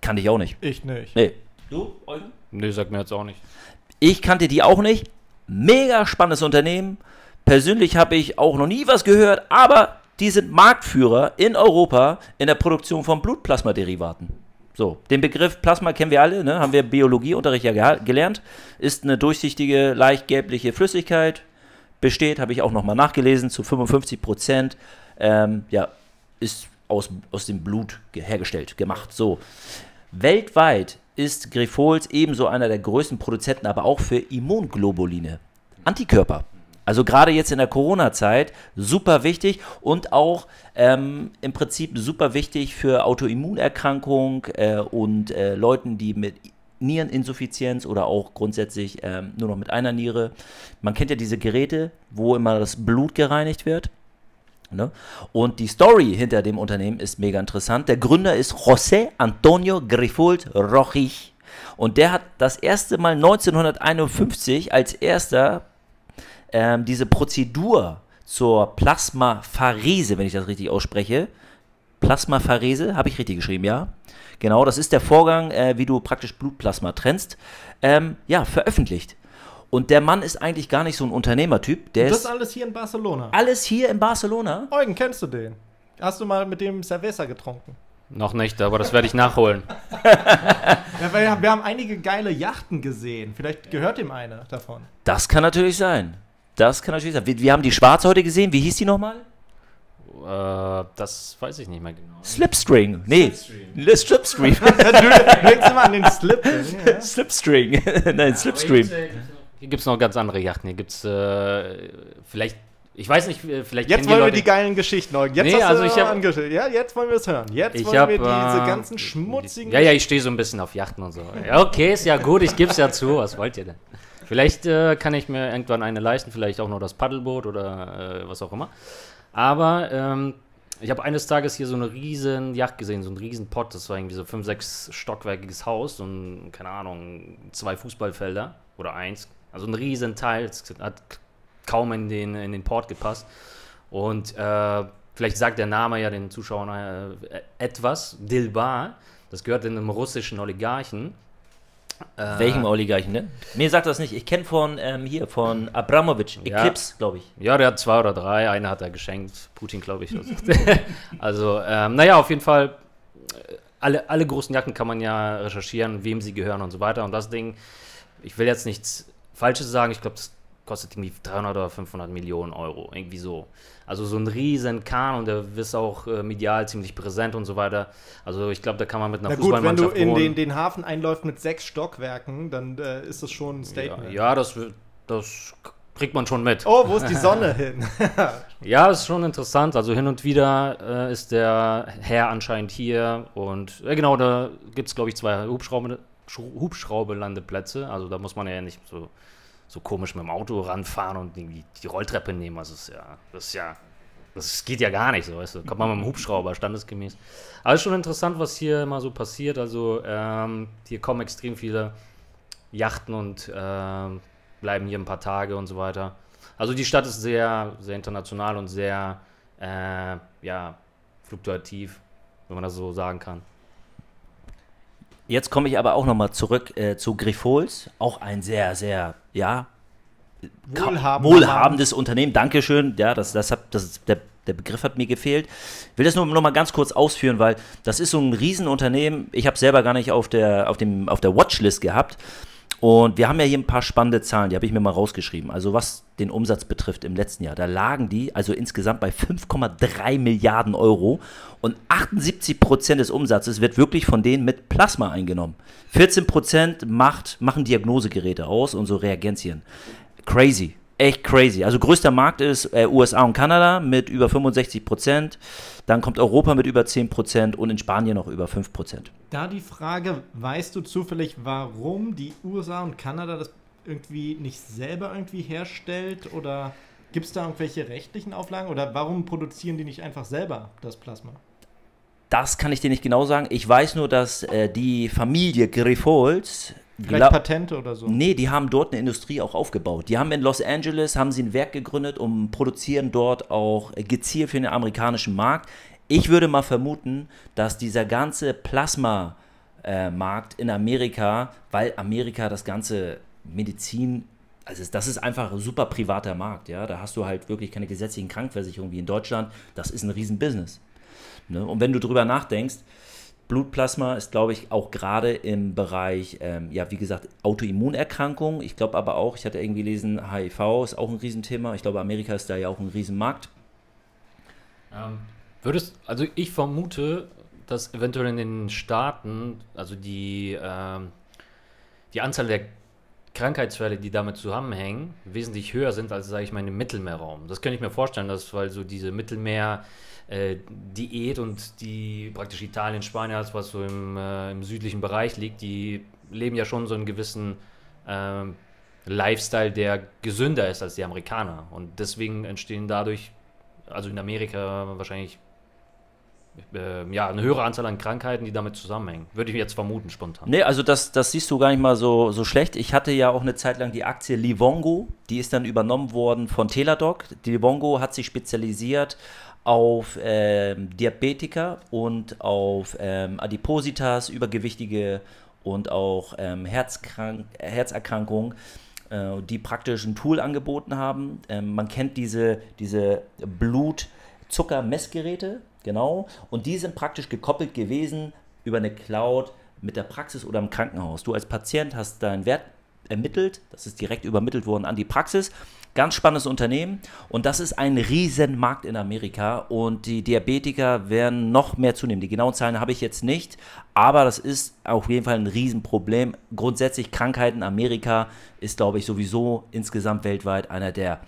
Kann ich auch nicht. ich nicht. Nee. Du, Eugen? Nee, sagt mir jetzt auch nicht. Ich kannte die auch nicht. Mega spannendes Unternehmen. Persönlich habe ich auch noch nie was gehört, aber die sind Marktführer in Europa in der Produktion von Blutplasmaderivaten. So, den Begriff Plasma kennen wir alle, ne? haben wir Biologieunterricht ja gelernt. Ist eine durchsichtige, leicht gelbliche Flüssigkeit. Besteht, habe ich auch nochmal nachgelesen, zu 55 Prozent. Ähm, ja, ist aus, aus dem Blut ge- hergestellt, gemacht. So. Weltweit ist Grifols ebenso einer der größten Produzenten, aber auch für Immunglobuline, Antikörper. Also gerade jetzt in der Corona-Zeit super wichtig und auch ähm, im Prinzip super wichtig für Autoimmunerkrankungen äh, und äh, Leuten, die mit Niereninsuffizienz oder auch grundsätzlich ähm, nur noch mit einer Niere. Man kennt ja diese Geräte, wo immer das Blut gereinigt wird. Ne? Und die Story hinter dem Unternehmen ist mega interessant. Der Gründer ist José Antonio Grifold Rochich. Und der hat das erste Mal 1951 als erster ähm, diese Prozedur zur Plasmapharese, wenn ich das richtig ausspreche. Plasmapharese, habe ich richtig geschrieben, ja? Genau, das ist der Vorgang, äh, wie du praktisch Blutplasma trennst, ähm, ja, veröffentlicht. Und der Mann ist eigentlich gar nicht so ein Unternehmertyp. Der Das ist alles hier in Barcelona. alles hier in Barcelona. Eugen, kennst du den? Hast du mal mit dem Cerveza getrunken? Noch nicht, aber das werde ich nachholen. Ja, wir haben einige geile Yachten gesehen. Vielleicht gehört ihm eine davon. Das kann natürlich sein. Das kann natürlich sein. Wir, wir haben die Schwarze heute gesehen. Wie hieß die nochmal? Äh, das weiß ich nicht mehr genau. Slipstring. Nee. Slipstream. Slipstream. Ja, du denkst immer an den Slip. Slipstring. Nein, Slipstream. Hier gibt es noch ganz andere Yachten. Hier gibt es äh, vielleicht, ich weiß nicht, äh, vielleicht Jetzt wollen wir Leute- die geilen Geschichten, Eugen. Jetzt Nee, also ich hab- angestellt. Ja, jetzt wollen wir es hören. Jetzt wollen habe wir diese äh, ganzen schmutzigen. Ja, ja, ich stehe so ein bisschen auf Yachten und so. Okay, ist ja gut, ich gebe es ja zu. Was wollt ihr denn? Vielleicht äh, kann ich mir irgendwann eine leisten, vielleicht auch nur das Paddelboot oder äh, was auch immer. Aber ähm, ich habe eines Tages hier so eine riesen Yacht gesehen, so einen riesen Pott. Das war irgendwie so fünf, sechs stockwerkiges Haus und keine Ahnung, zwei Fußballfelder oder eins. Also ein riesen Teil. Es hat kaum in den, in den Port gepasst. Und äh, vielleicht sagt der Name ja den Zuschauern äh, etwas. Dilbar, das gehört einem russischen Oligarchen. Äh, Welchem Oligarchen, ne? Mir sagt das nicht. Ich kenne von ähm, hier, von Abramovic. Ja. Eclipse, glaube ich. Ja, der hat zwei oder drei. Eine hat er geschenkt. Putin, glaube ich. also, ähm, naja, auf jeden Fall. äh, Alle, alle großen Jacken kann man ja recherchieren, wem sie gehören und so weiter. Und das Ding, ich will jetzt nichts Falsches sagen. Ich glaube, das kostet irgendwie 300 oder 500 Millionen Euro. Irgendwie so. Also so ein riesen Kahn und der ist auch äh, medial ziemlich präsent und so weiter. Also ich glaube, da kann man mit einer Na gut, wenn du Fußballmannschaft in den, den Hafen einläufst mit sechs Stockwerken, dann äh, ist das schon ein ja, Statement. ja, das, wird- das kriegt man schon mit. Oh, wo ist die Sonne hin? Ja, ist schon interessant. Also hin und wieder äh, ist der Herr anscheinend hier und äh, genau, da gibt es, glaube ich, zwei Hubschrauber, Hubschrauberlandeplätze. Also da muss man ja nicht so, so komisch mit dem Auto ranfahren und irgendwie die Rolltreppe nehmen. Also ist ja, das ist ja, das geht ja gar nicht so, weißt du. Kommt man mit dem Hubschrauber standesgemäß. Aber ist schon interessant, was hier immer so passiert. Also ähm, hier kommen extrem viele Yachten und ähm, bleiben hier ein paar Tage und so weiter. Also die Stadt ist sehr, sehr international und sehr, äh, ja, fluktuativ, wenn man das so sagen kann. Jetzt komme ich aber auch nochmal zurück äh, zu Grifols. Auch ein sehr, sehr, ja, Wohlhabender wohlhabendes Unternehmen. Dankeschön. Ja, das, das hat, das der, der Begriff hat mir gefehlt. Ich will das nur noch mal ganz kurz ausführen, weil das ist so ein Riesenunternehmen. Ich habe selber gar nicht auf der, auf, dem, auf der Watchlist gehabt. Und wir haben ja hier ein paar spannende Zahlen, die habe ich mir mal rausgeschrieben. Also was den Umsatz betrifft im letzten Jahr, da lagen die also insgesamt bei 5,3 Milliarden Euro und 78 Prozent des Umsatzes wird wirklich von denen mit Plasma eingenommen. 14 Prozent macht, machen Diagnosegeräte aus und so Reagenzien. Crazy, echt crazy. Also größter Markt ist äh, USA und Kanada mit über 65 Prozent. Dann kommt Europa mit über 10 Prozent und in Spanien noch über 5 Prozent. Da die Frage, weißt du zufällig, warum die USA und Kanada das irgendwie nicht selber irgendwie herstellt? Oder gibt es da irgendwelche rechtlichen Auflagen? Oder warum produzieren die nicht einfach selber das Plasma? Das kann ich dir nicht genau sagen. Ich weiß nur, dass äh, die Familie Grifols. Vielleicht Patente oder so? Nee, die haben dort eine Industrie auch aufgebaut. Die haben in Los Angeles haben sie ein Werk gegründet und produzieren dort auch äh, gezielt für den amerikanischen Markt. Ich würde mal vermuten, dass dieser ganze Plasma äh, Markt in Amerika, weil Amerika das Ganze Medizin, also das ist einfach ein super privater Markt, ja. Da hast du halt wirklich keine gesetzlichen Krankenversicherungen wie in Deutschland. Das ist ein Riesenbusiness. Ne? Und wenn du drüber nachdenkst, Blutplasma ist, glaube ich, auch gerade im Bereich, ähm, ja, wie gesagt, Autoimmunerkrankungen. Ich glaube aber auch, ich hatte irgendwie gelesen, HIV ist auch ein Riesenthema. Ich glaube, Amerika ist da ja auch ein Riesenmarkt. Ähm, würdest, also ich vermute, dass eventuell in den Staaten, also die, ähm, die Anzahl der Krankheitsfälle, die damit zusammenhängen, wesentlich höher sind als, sage ich mal, im Mittelmeerraum. Das könnte ich mir vorstellen, dass, weil so diese Mittelmeer- äh, Diät und die praktisch Italien, Spanien, alles was so im, äh, im südlichen Bereich liegt, die leben ja schon so einen gewissen ähm, Lifestyle, der gesünder ist als die Amerikaner. Und deswegen entstehen dadurch, also in Amerika wahrscheinlich äh, ja, eine höhere Anzahl an Krankheiten, die damit zusammenhängen. Würde ich jetzt vermuten, spontan. Nee, also das, das siehst du gar nicht mal so, so schlecht. Ich hatte ja auch eine Zeit lang die Aktie Livongo, die ist dann übernommen worden von Teladoc. Die Livongo hat sich spezialisiert auf ähm, Diabetiker und auf ähm, Adipositas, Übergewichtige und auch ähm, Herzerkrankungen, äh, die praktisch ein Tool angeboten haben. Ähm, man kennt diese, diese Blutzuckermessgeräte, genau, und die sind praktisch gekoppelt gewesen über eine Cloud mit der Praxis oder im Krankenhaus. Du als Patient hast deinen Wert ermittelt, das ist direkt übermittelt worden an die Praxis Ganz spannendes Unternehmen und das ist ein Riesenmarkt in Amerika und die Diabetiker werden noch mehr zunehmen. Die genauen Zahlen habe ich jetzt nicht, aber das ist auf jeden Fall ein Riesenproblem. Grundsätzlich Krankheiten in Amerika ist, glaube ich, sowieso insgesamt weltweit einer der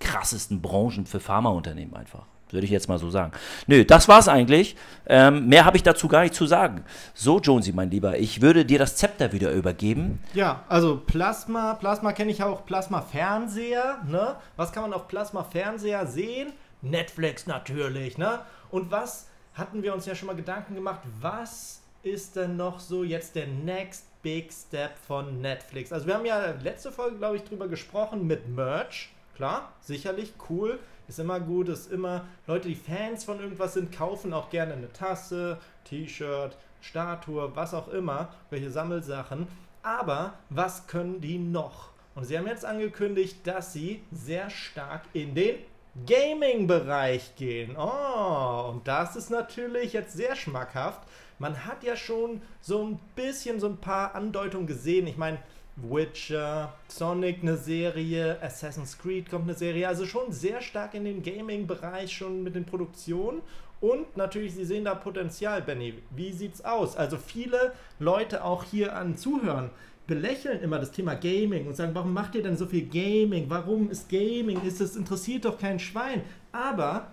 krassesten Branchen für Pharmaunternehmen einfach. Würde ich jetzt mal so sagen. Nö, das war's eigentlich. Ähm, mehr habe ich dazu gar nicht zu sagen. So, Jonesy, mein Lieber, ich würde dir das Zepter wieder übergeben. Ja, also Plasma, Plasma kenne ich auch, Plasma-Fernseher, ne? Was kann man auf Plasma-Fernseher sehen? Netflix natürlich, ne? Und was hatten wir uns ja schon mal Gedanken gemacht, was ist denn noch so jetzt der Next Big Step von Netflix? Also wir haben ja letzte Folge, glaube ich, drüber gesprochen mit Merch. Klar, sicherlich cool ist immer gut, ist immer, Leute, die Fans von irgendwas sind, kaufen auch gerne eine Tasse, T-Shirt, Statue, was auch immer, welche Sammelsachen. Aber was können die noch? Und sie haben jetzt angekündigt, dass sie sehr stark in den Gaming-Bereich gehen. Oh, und das ist natürlich jetzt sehr schmackhaft. Man hat ja schon so ein bisschen so ein paar Andeutungen gesehen. Ich meine, Witcher, Sonic eine Serie, Assassin's Creed kommt eine Serie, also schon sehr stark in den Gaming-Bereich schon mit den Produktionen. Und natürlich, Sie sehen da Potenzial, Benny. Wie sieht's aus? Also viele Leute auch hier an Zuhören belächeln immer das Thema Gaming und sagen, warum macht ihr denn so viel Gaming? Warum ist Gaming? Ist es interessiert doch kein Schwein. Aber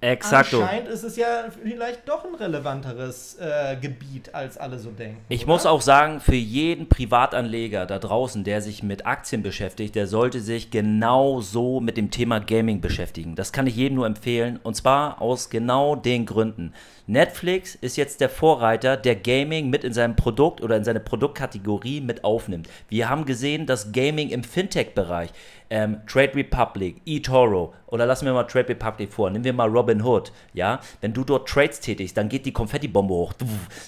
Exakto. Anscheinend ist es ja vielleicht doch ein relevanteres äh, Gebiet, als alle so denken. Ich oder? muss auch sagen, für jeden Privatanleger da draußen, der sich mit Aktien beschäftigt, der sollte sich genau so mit dem Thema Gaming beschäftigen. Das kann ich jedem nur empfehlen. Und zwar aus genau den Gründen. Netflix ist jetzt der Vorreiter, der Gaming mit in seinem Produkt oder in seine Produktkategorie mit aufnimmt. Wir haben gesehen, dass Gaming im Fintech-Bereich, ähm, Trade Republic, eToro oder lassen wir mal Trade Republic vor, nehmen wir mal Robin Hood, ja, wenn du dort Trades tätigst, dann geht die Konfettibombe hoch.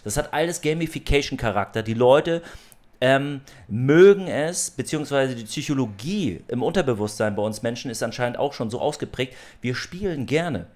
Das hat alles Gamification-Charakter. Die Leute ähm, mögen es, beziehungsweise die Psychologie im Unterbewusstsein bei uns Menschen ist anscheinend auch schon so ausgeprägt, wir spielen gerne.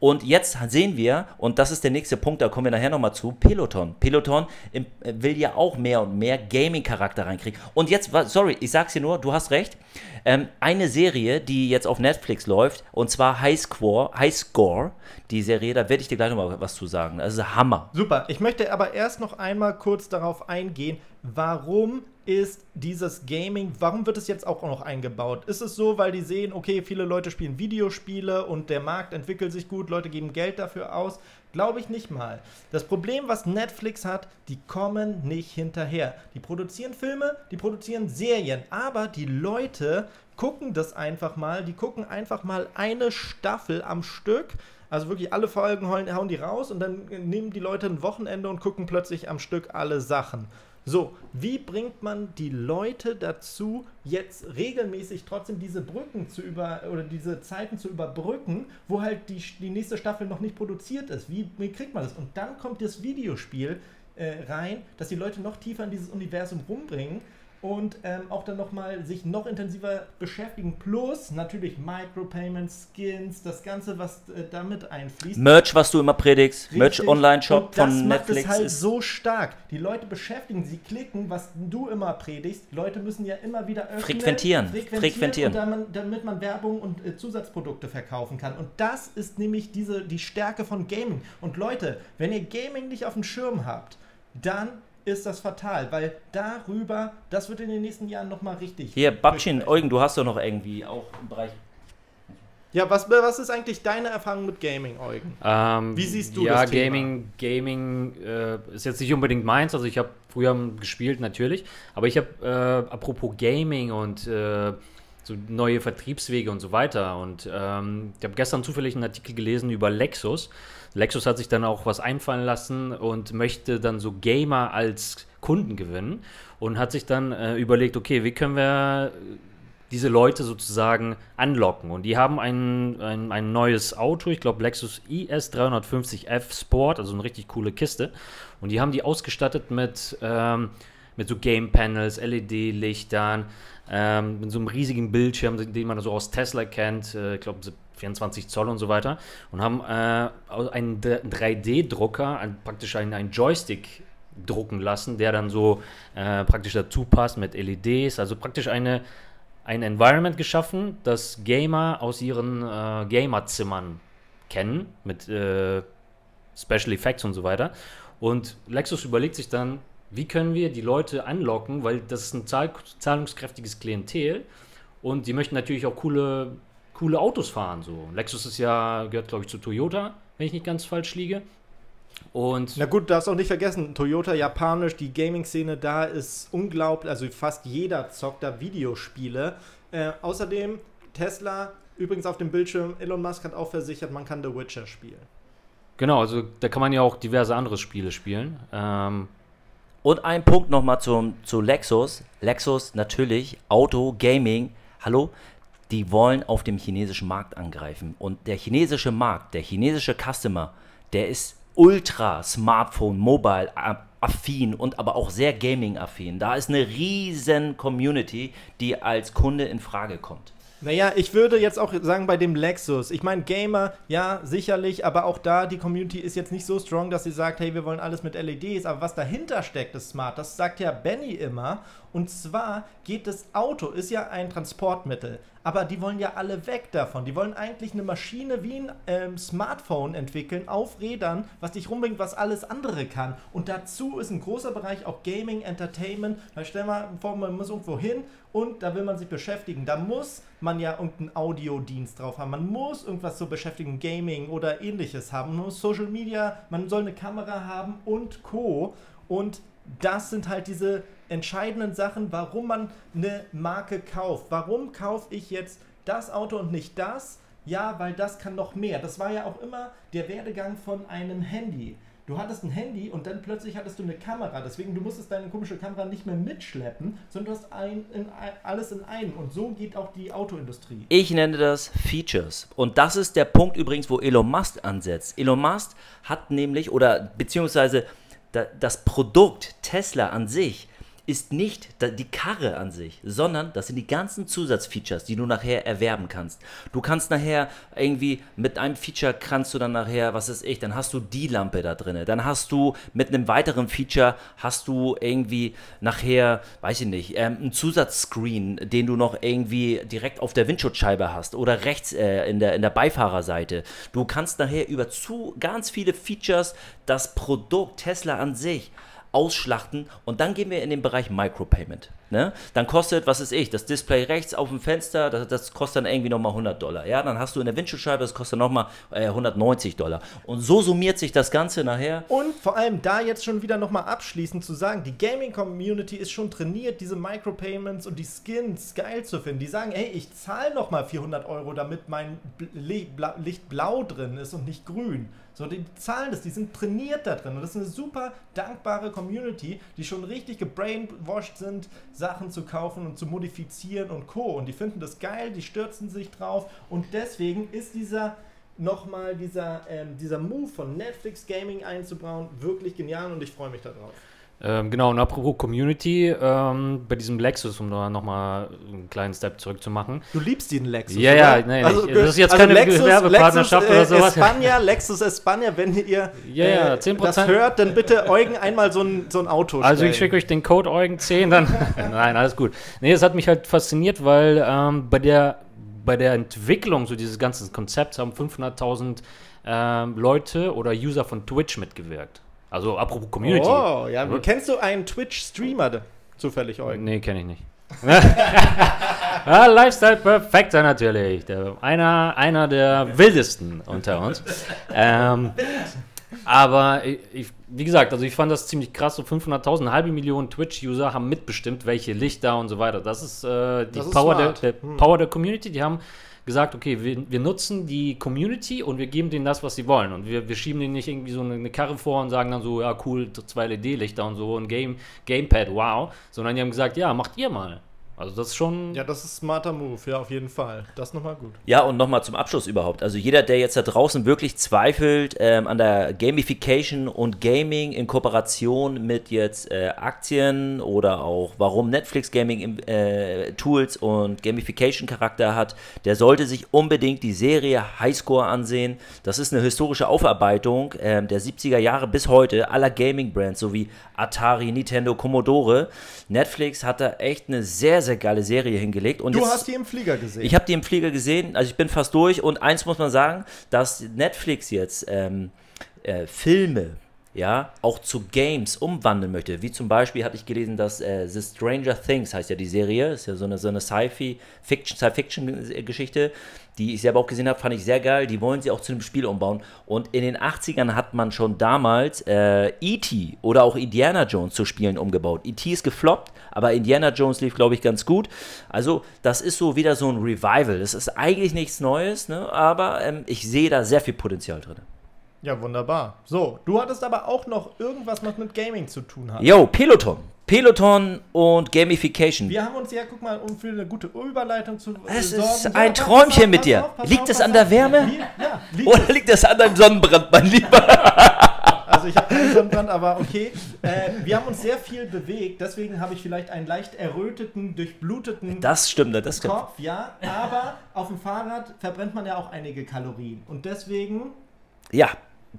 Und jetzt sehen wir, und das ist der nächste Punkt, da kommen wir nachher nochmal zu, Peloton. Peloton äh, will ja auch mehr und mehr Gaming-Charakter reinkriegen. Und jetzt, sorry, ich sag's dir nur, du hast recht, ähm, eine Serie, die jetzt auf Netflix läuft, und zwar High Score, High Score, die Serie, da werde ich dir gleich nochmal was zu sagen. Das ist Hammer. Super, ich möchte aber erst noch einmal kurz darauf eingehen, warum ist dieses Gaming, warum wird es jetzt auch noch eingebaut? Ist es so, weil die sehen, okay, viele Leute spielen Videospiele und der Markt entwickelt sich gut, Leute geben Geld dafür aus? Glaube ich nicht mal. Das Problem, was Netflix hat, die kommen nicht hinterher. Die produzieren Filme, die produzieren Serien, aber die Leute gucken das einfach mal, die gucken einfach mal eine Staffel am Stück. Also wirklich alle Folgen hauen die raus und dann nehmen die Leute ein Wochenende und gucken plötzlich am Stück alle Sachen. So, wie bringt man die Leute dazu, jetzt regelmäßig trotzdem diese Brücken zu über oder diese Zeiten zu überbrücken, wo halt die, die nächste Staffel noch nicht produziert ist? Wie, wie kriegt man das? Und dann kommt das Videospiel äh, rein, dass die Leute noch tiefer in dieses Universum rumbringen. Und ähm, auch dann nochmal sich noch intensiver beschäftigen. Plus natürlich Micropayments, Skins, das Ganze, was äh, damit einfließt. Merch, was du immer predigst, Richtig. Merch Online-Shop Und das von macht Netflix es halt ist. so stark. Die Leute beschäftigen, sie klicken, was du immer predigst. Leute müssen ja immer wieder öffnen, Frequentieren. Frequentieren. Und damit, damit man Werbung und äh, Zusatzprodukte verkaufen kann. Und das ist nämlich diese, die Stärke von Gaming. Und Leute, wenn ihr Gaming nicht auf dem Schirm habt, dann ist das fatal, weil darüber, das wird in den nächsten Jahren nochmal richtig. Hier, Babchen, durchbrechen. Eugen, du hast doch noch irgendwie auch im Bereich. Ja, was, was ist eigentlich deine Erfahrung mit Gaming, Eugen? Ähm, Wie siehst du ja, das Thema? Gaming, Gaming äh, ist jetzt nicht unbedingt meins. Also ich habe früher gespielt natürlich, aber ich habe äh, apropos Gaming und äh, so neue Vertriebswege und so weiter. Und ähm, ich habe gestern zufällig einen Artikel gelesen über Lexus. Lexus hat sich dann auch was einfallen lassen und möchte dann so Gamer als Kunden gewinnen und hat sich dann äh, überlegt, okay, wie können wir diese Leute sozusagen anlocken. Und die haben ein, ein, ein neues Auto, ich glaube Lexus IS 350F Sport, also eine richtig coole Kiste. Und die haben die ausgestattet mit, ähm, mit so Game Panels, LED-Lichtern, ähm, mit so einem riesigen Bildschirm, den man so aus Tesla kennt, äh, ich glaube 24 Zoll und so weiter. Und haben äh, einen 3D-Drucker, ein, praktisch einen, einen Joystick drucken lassen, der dann so äh, praktisch dazu passt mit LEDs, also praktisch eine ein Environment geschaffen, das Gamer aus ihren äh, Gamerzimmern kennen, mit äh, Special Effects und so weiter. Und Lexus überlegt sich dann, wie können wir die Leute anlocken, weil das ist ein zahl zahlungskräftiges Klientel und die möchten natürlich auch coole, coole Autos fahren. So. Lexus ist ja, gehört glaube ich zu Toyota, wenn ich nicht ganz falsch liege. Und Na gut, darfst auch nicht vergessen, Toyota japanisch, die Gaming-Szene da ist unglaublich, also fast jeder zockt da Videospiele. Äh, außerdem Tesla, übrigens auf dem Bildschirm, Elon Musk hat auch versichert, man kann The Witcher spielen. genau, also da kann man ja auch diverse andere Spiele spielen. Ähm, Und ein Punkt nochmal zum, zu Lexus. Lexus natürlich, Auto, Gaming, hallo, die wollen auf dem chinesischen Markt angreifen. Und der chinesische Markt, der chinesische Customer, der ist ultra Smartphone, Mobile affin und aber auch sehr Gaming affin. Da ist eine riesen Community, die als Kunde in Frage kommt. Naja, ich würde jetzt auch sagen, bei dem Lexus, ich meine, Gamer, ja, sicherlich, aber auch da, die Community ist jetzt nicht so strong, dass sie sagt, hey, wir wollen alles mit LEDs, aber was dahinter steckt, ist smart. Das sagt ja Benny immer. Und zwar geht das Auto, ist ja ein Transportmittel, aber die wollen ja alle weg davon. Die wollen eigentlich eine Maschine wie ein ähm, Smartphone entwickeln, auf Rädern, was dich rumbringt, was alles andere kann. Und dazu ist ein großer Bereich auch Gaming, Entertainment. Weil stell mal vor, man muss irgendwo hin und da will man sich beschäftigen. Da muss man ja irgendeinen Audiodienst drauf haben. Man muss irgendwas zur Beschäftigung, Gaming oder ähnliches haben. Man muss Social Media, man soll eine Kamera haben und Co. Und das sind halt diese entscheidenden Sachen, warum man eine Marke kauft. Warum kaufe ich jetzt das Auto und nicht das? Ja, weil das kann noch mehr. Das war ja auch immer der Werdegang von einem Handy. Du hattest ein Handy und dann plötzlich hattest du eine Kamera. Deswegen, du musstest deine komische Kamera nicht mehr mitschleppen, sondern du hast ein, in, alles in einem. Und so geht auch die Autoindustrie. Ich nenne das Features. Und das ist der Punkt übrigens, wo Elon Musk ansetzt. Elon Musk hat nämlich, oder beziehungsweise da, das Produkt Tesla an sich ist nicht die Karre an sich, sondern das sind die ganzen Zusatzfeatures, die du nachher erwerben kannst. Du kannst nachher irgendwie mit einem Feature kannst du dann nachher, was ist ich, dann hast du die Lampe da drin, dann hast du mit einem weiteren Feature hast du irgendwie nachher, weiß ich nicht, ähm, einen Zusatzscreen, den du noch irgendwie direkt auf der Windschutzscheibe hast oder rechts äh, in, der, in der Beifahrerseite. Du kannst nachher über zu ganz viele Features das Produkt Tesla an sich ausschlachten und dann gehen wir in den Bereich Micropayment. Ne? Dann kostet, was ist ich, das Display rechts auf dem Fenster, das, das kostet dann irgendwie nochmal 100 Dollar. Ja, dann hast du in der Windschutzscheibe, das kostet nochmal äh, 190 Dollar. Und so summiert sich das Ganze nachher. Und vor allem da jetzt schon wieder nochmal abschließend zu sagen, die Gaming-Community ist schon trainiert, diese Micropayments und die Skins geil zu finden. Die sagen, hey, ich zahle nochmal 400 Euro, damit mein Licht blau drin ist und nicht grün. So, die zahlen das, die sind trainiert da drin. Und das ist eine super dankbare Community, die schon richtig gebrainwashed sind, Sachen zu kaufen und zu modifizieren und Co. Und die finden das geil, die stürzen sich drauf. Und deswegen ist dieser nochmal dieser, ähm, dieser Move von Netflix Gaming einzubauen wirklich genial und ich freue mich darauf. Ähm, genau, und apropos Community, ähm, bei diesem Lexus, um da nochmal einen kleinen Step zurückzumachen. Du liebst den Lexus. Ja, oder? ja, nee, nee, das ist jetzt keine Gewerbepartnerschaft oder sowas. Espanja, Lexus Espanja, wenn ihr Ja, ja, äh, 10%. das hört, dann bitte Eugen einmal so ein, so ein Auto Also ich stellen. schicke euch den Code Eugen10, dann. Nein, alles gut. Nee, es hat mich halt fasziniert, weil ähm, bei, der, bei der Entwicklung so dieses ganzen Konzepts haben 500.000 ähm, Leute oder User von Twitch mitgewirkt. Also apropos Community. Oh, ja. Kennst du einen Twitch-Streamer zufällig, Eugen? Nee, kenne ich nicht. ja, Lifestyle Perfekter natürlich. Der, einer, einer der wildesten unter uns. Ähm, aber ich, ich, wie gesagt, also ich fand das ziemlich krass. So 500.000, eine halbe Million Twitch-User haben mitbestimmt, welche Lichter und so weiter. Das ist äh, die Das ist Power, der, der Power der Community. Die haben gesagt, okay, wir, wir nutzen die Community und wir geben denen das, was sie wollen. Und wir, wir schieben denen nicht irgendwie so eine, Karre vor und sagen dann so, ja cool, zwei LED-Lichter und so, ein Game, Gamepad, wow. Sondern die haben gesagt, ja, macht ihr mal. Also das ist schon... Ja, das ist ein smarter Move, ja, auf jeden Fall. Das ist nochmal gut. Ja, und nochmal zum Abschluss überhaupt. Also jeder, der jetzt da draußen wirklich zweifelt ähm, an der Gamification und Gaming in Kooperation mit jetzt äh, Aktien oder auch warum Netflix Gaming äh, Tools und Gamification Charakter hat, der sollte sich unbedingt die Serie Highscore ansehen. Das ist eine historische Aufarbeitung ähm, der 70er Jahre bis heute aller Gaming Brands sowie Atari, Nintendo, Commodore. Netflix hat da echt eine sehr, sehr geile Serie hingelegt. Und Du jetzt, hast die im Flieger gesehen. ich habe die im Flieger gesehen, also ich bin fast durch und eins muss man sagen, dass Netflix jetzt ähm, äh, Filme ja, auch zu Games umwandeln möchte. Wie zum Beispiel hatte ich gelesen, dass äh, The Stranger Things heißt ja die Serie, ist ja so eine, so eine Sci-Fi-Fiction, Sci-Fiction-Geschichte, die ich selber auch gesehen habe, fand ich sehr geil. Die wollen sie auch zu einem Spiel umbauen. Und in den 80ern hat man schon damals äh, E.T. oder auch Indiana Jones zu Spielen umgebaut. E.T. ist gefloppt, aber Indiana Jones lief, glaube ich, ganz gut. Also, das ist so wieder so ein Revival. Das ist eigentlich nichts Neues, ne? aber ähm, ich sehe da sehr viel Potenzial drin. Ja, wunderbar. So, du hattest aber auch noch irgendwas, was mit Gaming zu tun hat. Yo, Peloton. Peloton und Gamification. Wir haben uns ja, guck mal, um für eine gute Überleitung zu äh, Es sorgen. ist ein pass Träumchen auf, mit dir. auf, Liegt auf, es an der. Wärme? Ja, liegt Oder liegt das an deinem Sonnenbrand, mein Lieber? Also ich habe keinen Sonnenbrand, aber okay. Äh, wir haben uns sehr viel bewegt, deswegen habe ich vielleicht einen leicht erröteten, durchbluteten Das stimmt, das stimmt. Kopf, ja. Aber auf dem Fahrrad verbrennt man ja auch einige Kalorien. Und deswegen, Ja,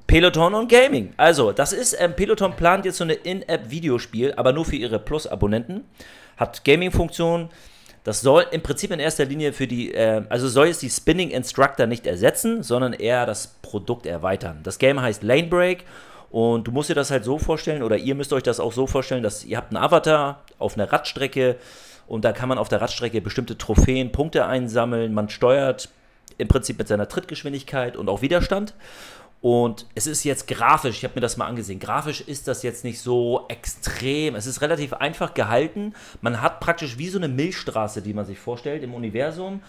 Peloton und Gaming. Also, das ist, ähm, Peloton plant jetzt so eine In-App-Videospiel, aber nur für ihre Plus-Abonnenten. Hat Gaming-Funktionen. Das soll im Prinzip in erster Linie für die, äh, also soll jetzt die Spinning Instructor nicht ersetzen, sondern eher das Produkt erweitern. Das Game heißt Lane Break und du musst dir das halt so vorstellen, oder ihr müsst euch das auch so vorstellen, dass ihr habt einen Avatar auf einer Radstrecke und da kann man auf der Radstrecke bestimmte Trophäen, Punkte einsammeln. Man steuert im Prinzip mit seiner Trittgeschwindigkeit und auch Widerstand. Und es ist jetzt grafisch, ich habe mir das mal angesehen, grafisch ist das jetzt nicht so extrem. Es ist relativ einfach gehalten. Man hat praktisch wie so eine Milchstraße, die man sich vorstellt im Universum.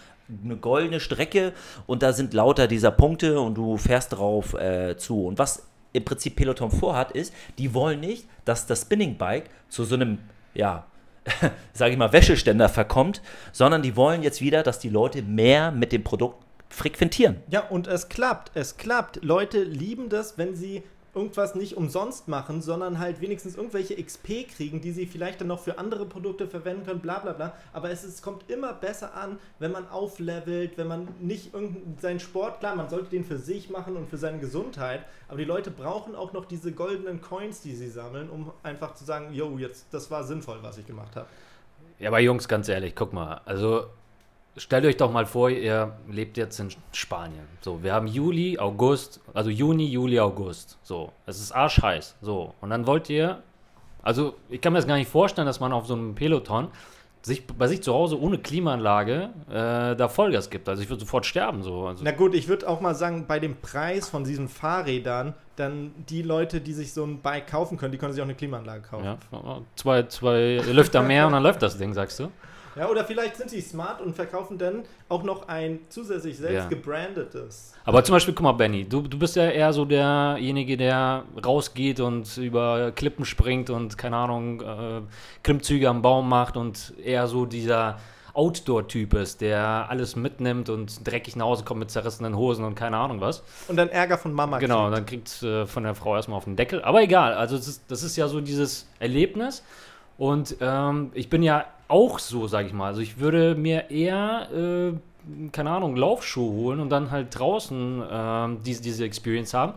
Eine goldene Strecke und da sind lauter dieser Punkte und du fährst drauf äh, zu. Und was im Prinzip Peloton vorhat, ist, die wollen nicht, dass das Spinning Bike zu so einem, ja, sage ich mal, Wäscheständer verkommt, sondern die wollen jetzt wieder, dass die Leute mehr mit dem Produkt frequentieren. ja, und es klappt, es klappt. Leute lieben das, wenn sie irgendwas nicht umsonst machen, sondern halt wenigstens irgendwelche XP kriegen, die sie vielleicht dann noch für andere Produkte verwenden können, bla bla bla. Aber es, ist, kommt immer besser an, wenn man auflevelt, wenn man nicht irgendeinen seinen Sport, klar, man sollte den für sich machen und für seine Gesundheit, aber die Leute brauchen auch noch diese goldenen Coins, die sie sammeln, um einfach zu sagen, yo, jetzt, das war sinnvoll, was ich gemacht habe. Ja, aber Jungs, ganz ehrlich, guck mal. Also stellt euch doch mal vor, ihr lebt jetzt in Spanien. So, wir haben Juli, August, also Juni, Juli, August. So, es ist arschheiß. So, und dann wollt ihr, also ich kann mir das gar nicht vorstellen, dass man auf so einem Peloton sich bei sich zu Hause ohne Klimaanlage äh, da Vollgas gibt. Also ich würde sofort sterben. So. Also, Na gut, ich würde auch mal sagen, bei dem Preis von diesen Fahrrädern, dann die Leute, die sich so ein Bike kaufen können, die können sich auch eine Klimaanlage kaufen. ja, zwei, zwei Lüfter mehr und dann läuft das Ding, sagst du? Ja, oder vielleicht sind sie smart und verkaufen dann auch noch ein zusätzlich selbst Ja. gebrandetes. Aber zum Beispiel, guck mal, Benny, du, du bist ja eher so derjenige, der rausgeht und über Klippen springt und, keine Ahnung, äh, Klimmzüge am Baum macht und eher so dieser Outdoor-Typ ist, der alles mitnimmt und dreckig nach Hause kommt mit zerrissenen Hosen und keine Ahnung was. Und dann Ärger von Mama Genau, kriegt. dann kriegt äh, von der Frau erstmal auf den Deckel. Aber egal, also ist, das ist ja so dieses Erlebnis. Und ähm, ich bin ja auch so, sag ich mal. Also ich würde mir eher, äh, keine Ahnung, Laufschuhe holen und dann halt draußen ähm, diese, diese Experience haben,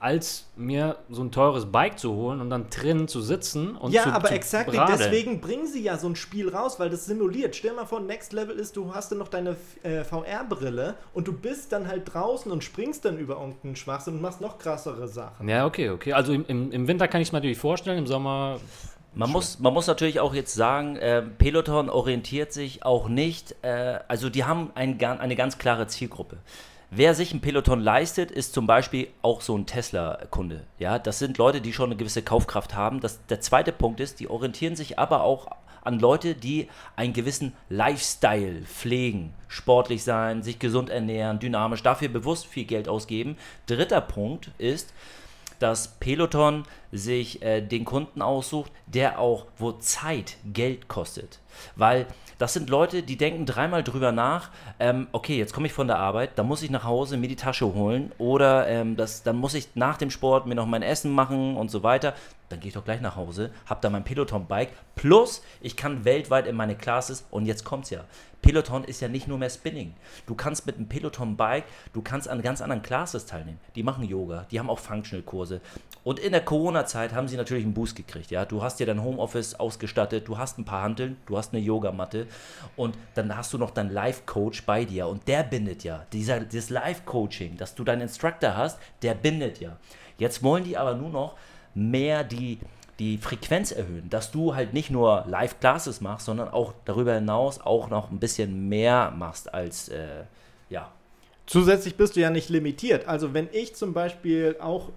als mir so ein teures Bike zu holen und dann drinnen zu sitzen und Ja, zu, aber zu exakt, deswegen bringen sie ja so ein Spiel raus, weil das simuliert. Stell dir mal vor, Next Level ist, du hast dann noch deine äh, VR-Brille und du bist dann halt draußen und springst dann über irgendeinen Schwachsinn und machst noch krassere Sachen. Ja, okay, okay. Also im, im, im Winter kann ich es mir natürlich vorstellen, im Sommer Man muss, man muss natürlich auch jetzt sagen, äh, Peloton orientiert sich auch nicht, äh, also die haben ein, eine ganz klare Zielgruppe. Wer sich ein Peloton leistet, ist zum Beispiel auch so ein Tesla-Kunde. Ja, das sind Leute, die schon eine gewisse Kaufkraft haben. Das, der zweite Punkt ist, die orientieren sich aber auch an Leute, die einen gewissen Lifestyle pflegen, sportlich sein, sich gesund ernähren, dynamisch, dafür bewusst viel Geld ausgeben. Dritter Punkt ist, dass Peloton sich äh, den Kunden aussucht, der auch, wo Zeit Geld kostet. Weil das sind Leute, die denken dreimal drüber nach, ähm, okay, jetzt komme ich von der Arbeit, dann muss ich nach Hause mir die Tasche holen oder ähm, das, dann muss ich nach dem Sport mir noch mein Essen machen und so weiter. Dann gehe ich doch gleich nach Hause, habe da mein Peloton-Bike, plus ich kann weltweit in meine Classes und jetzt kommt's ja. Peloton ist ja nicht nur mehr Spinning. Du kannst mit einem Peloton-Bike, du kannst an ganz anderen Classes teilnehmen. Die machen Yoga, die haben auch Functional-Kurse. Und in der Corona-Zeit haben sie natürlich einen Boost gekriegt. Ja? Du hast dir dein Homeoffice ausgestattet, du hast ein paar Hanteln, du hast eine Yogamatte und dann hast du noch deinen Life-Coach bei dir. Und der bindet ja, dieser, dieses Life-Coaching, dass du deinen Instructor hast, der bindet ja. Jetzt wollen die aber nur noch mehr die, die Frequenz erhöhen, dass du halt nicht nur Live-Classes machst, sondern auch darüber hinaus auch noch ein bisschen mehr machst als, äh, ja, Zusätzlich bist du ja nicht limitiert. Also wenn ich zum Beispiel auch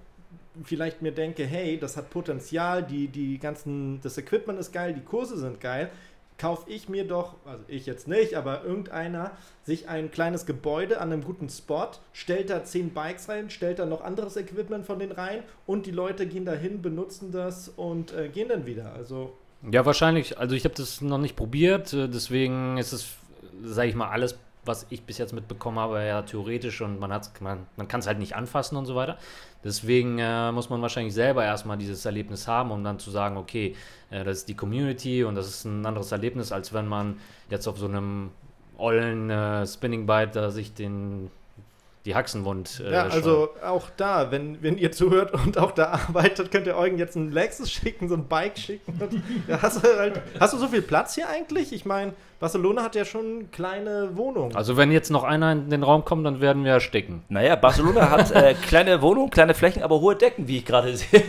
vielleicht mir denke, hey, das hat Potenzial, die, die ganzen, das Equipment ist geil, die Kurse sind geil, kaufe ich mir doch, also ich jetzt nicht, aber irgendeiner, sich ein kleines Gebäude an einem guten Spot, stellt da zehn Bikes rein, stellt da noch anderes Equipment von denen rein und die Leute gehen dahin, benutzen das und äh, gehen dann wieder. Also Ja, wahrscheinlich. Also ich habe das noch nicht probiert, äh, deswegen ist es, sage ich mal, alles, was ich bis jetzt mitbekommen habe, ja theoretisch und man, hat's, man, man kann es halt nicht anfassen und so weiter. Deswegen äh, muss man wahrscheinlich selber erstmal dieses Erlebnis haben, um dann zu sagen, okay, äh, das ist die Community und das ist ein anderes Erlebnis, als wenn man jetzt auf so einem ollen äh, Spinning Bite da sich den die Haxenwund äh, Ja, also auch da, wenn, wenn ihr zuhört und auch da arbeitet, könnt ihr Eugen jetzt ein Lexus schicken, so ein Bike schicken. Hast, du halt, hast du so viel Platz hier eigentlich? Ich meine, Barcelona hat ja schon kleine Wohnungen. Also wenn jetzt noch einer in den Raum kommt, dann werden wir ersticken. Naja, Barcelona hat äh, kleine Wohnungen, kleine Flächen, aber hohe Decken, wie ich gerade sehe.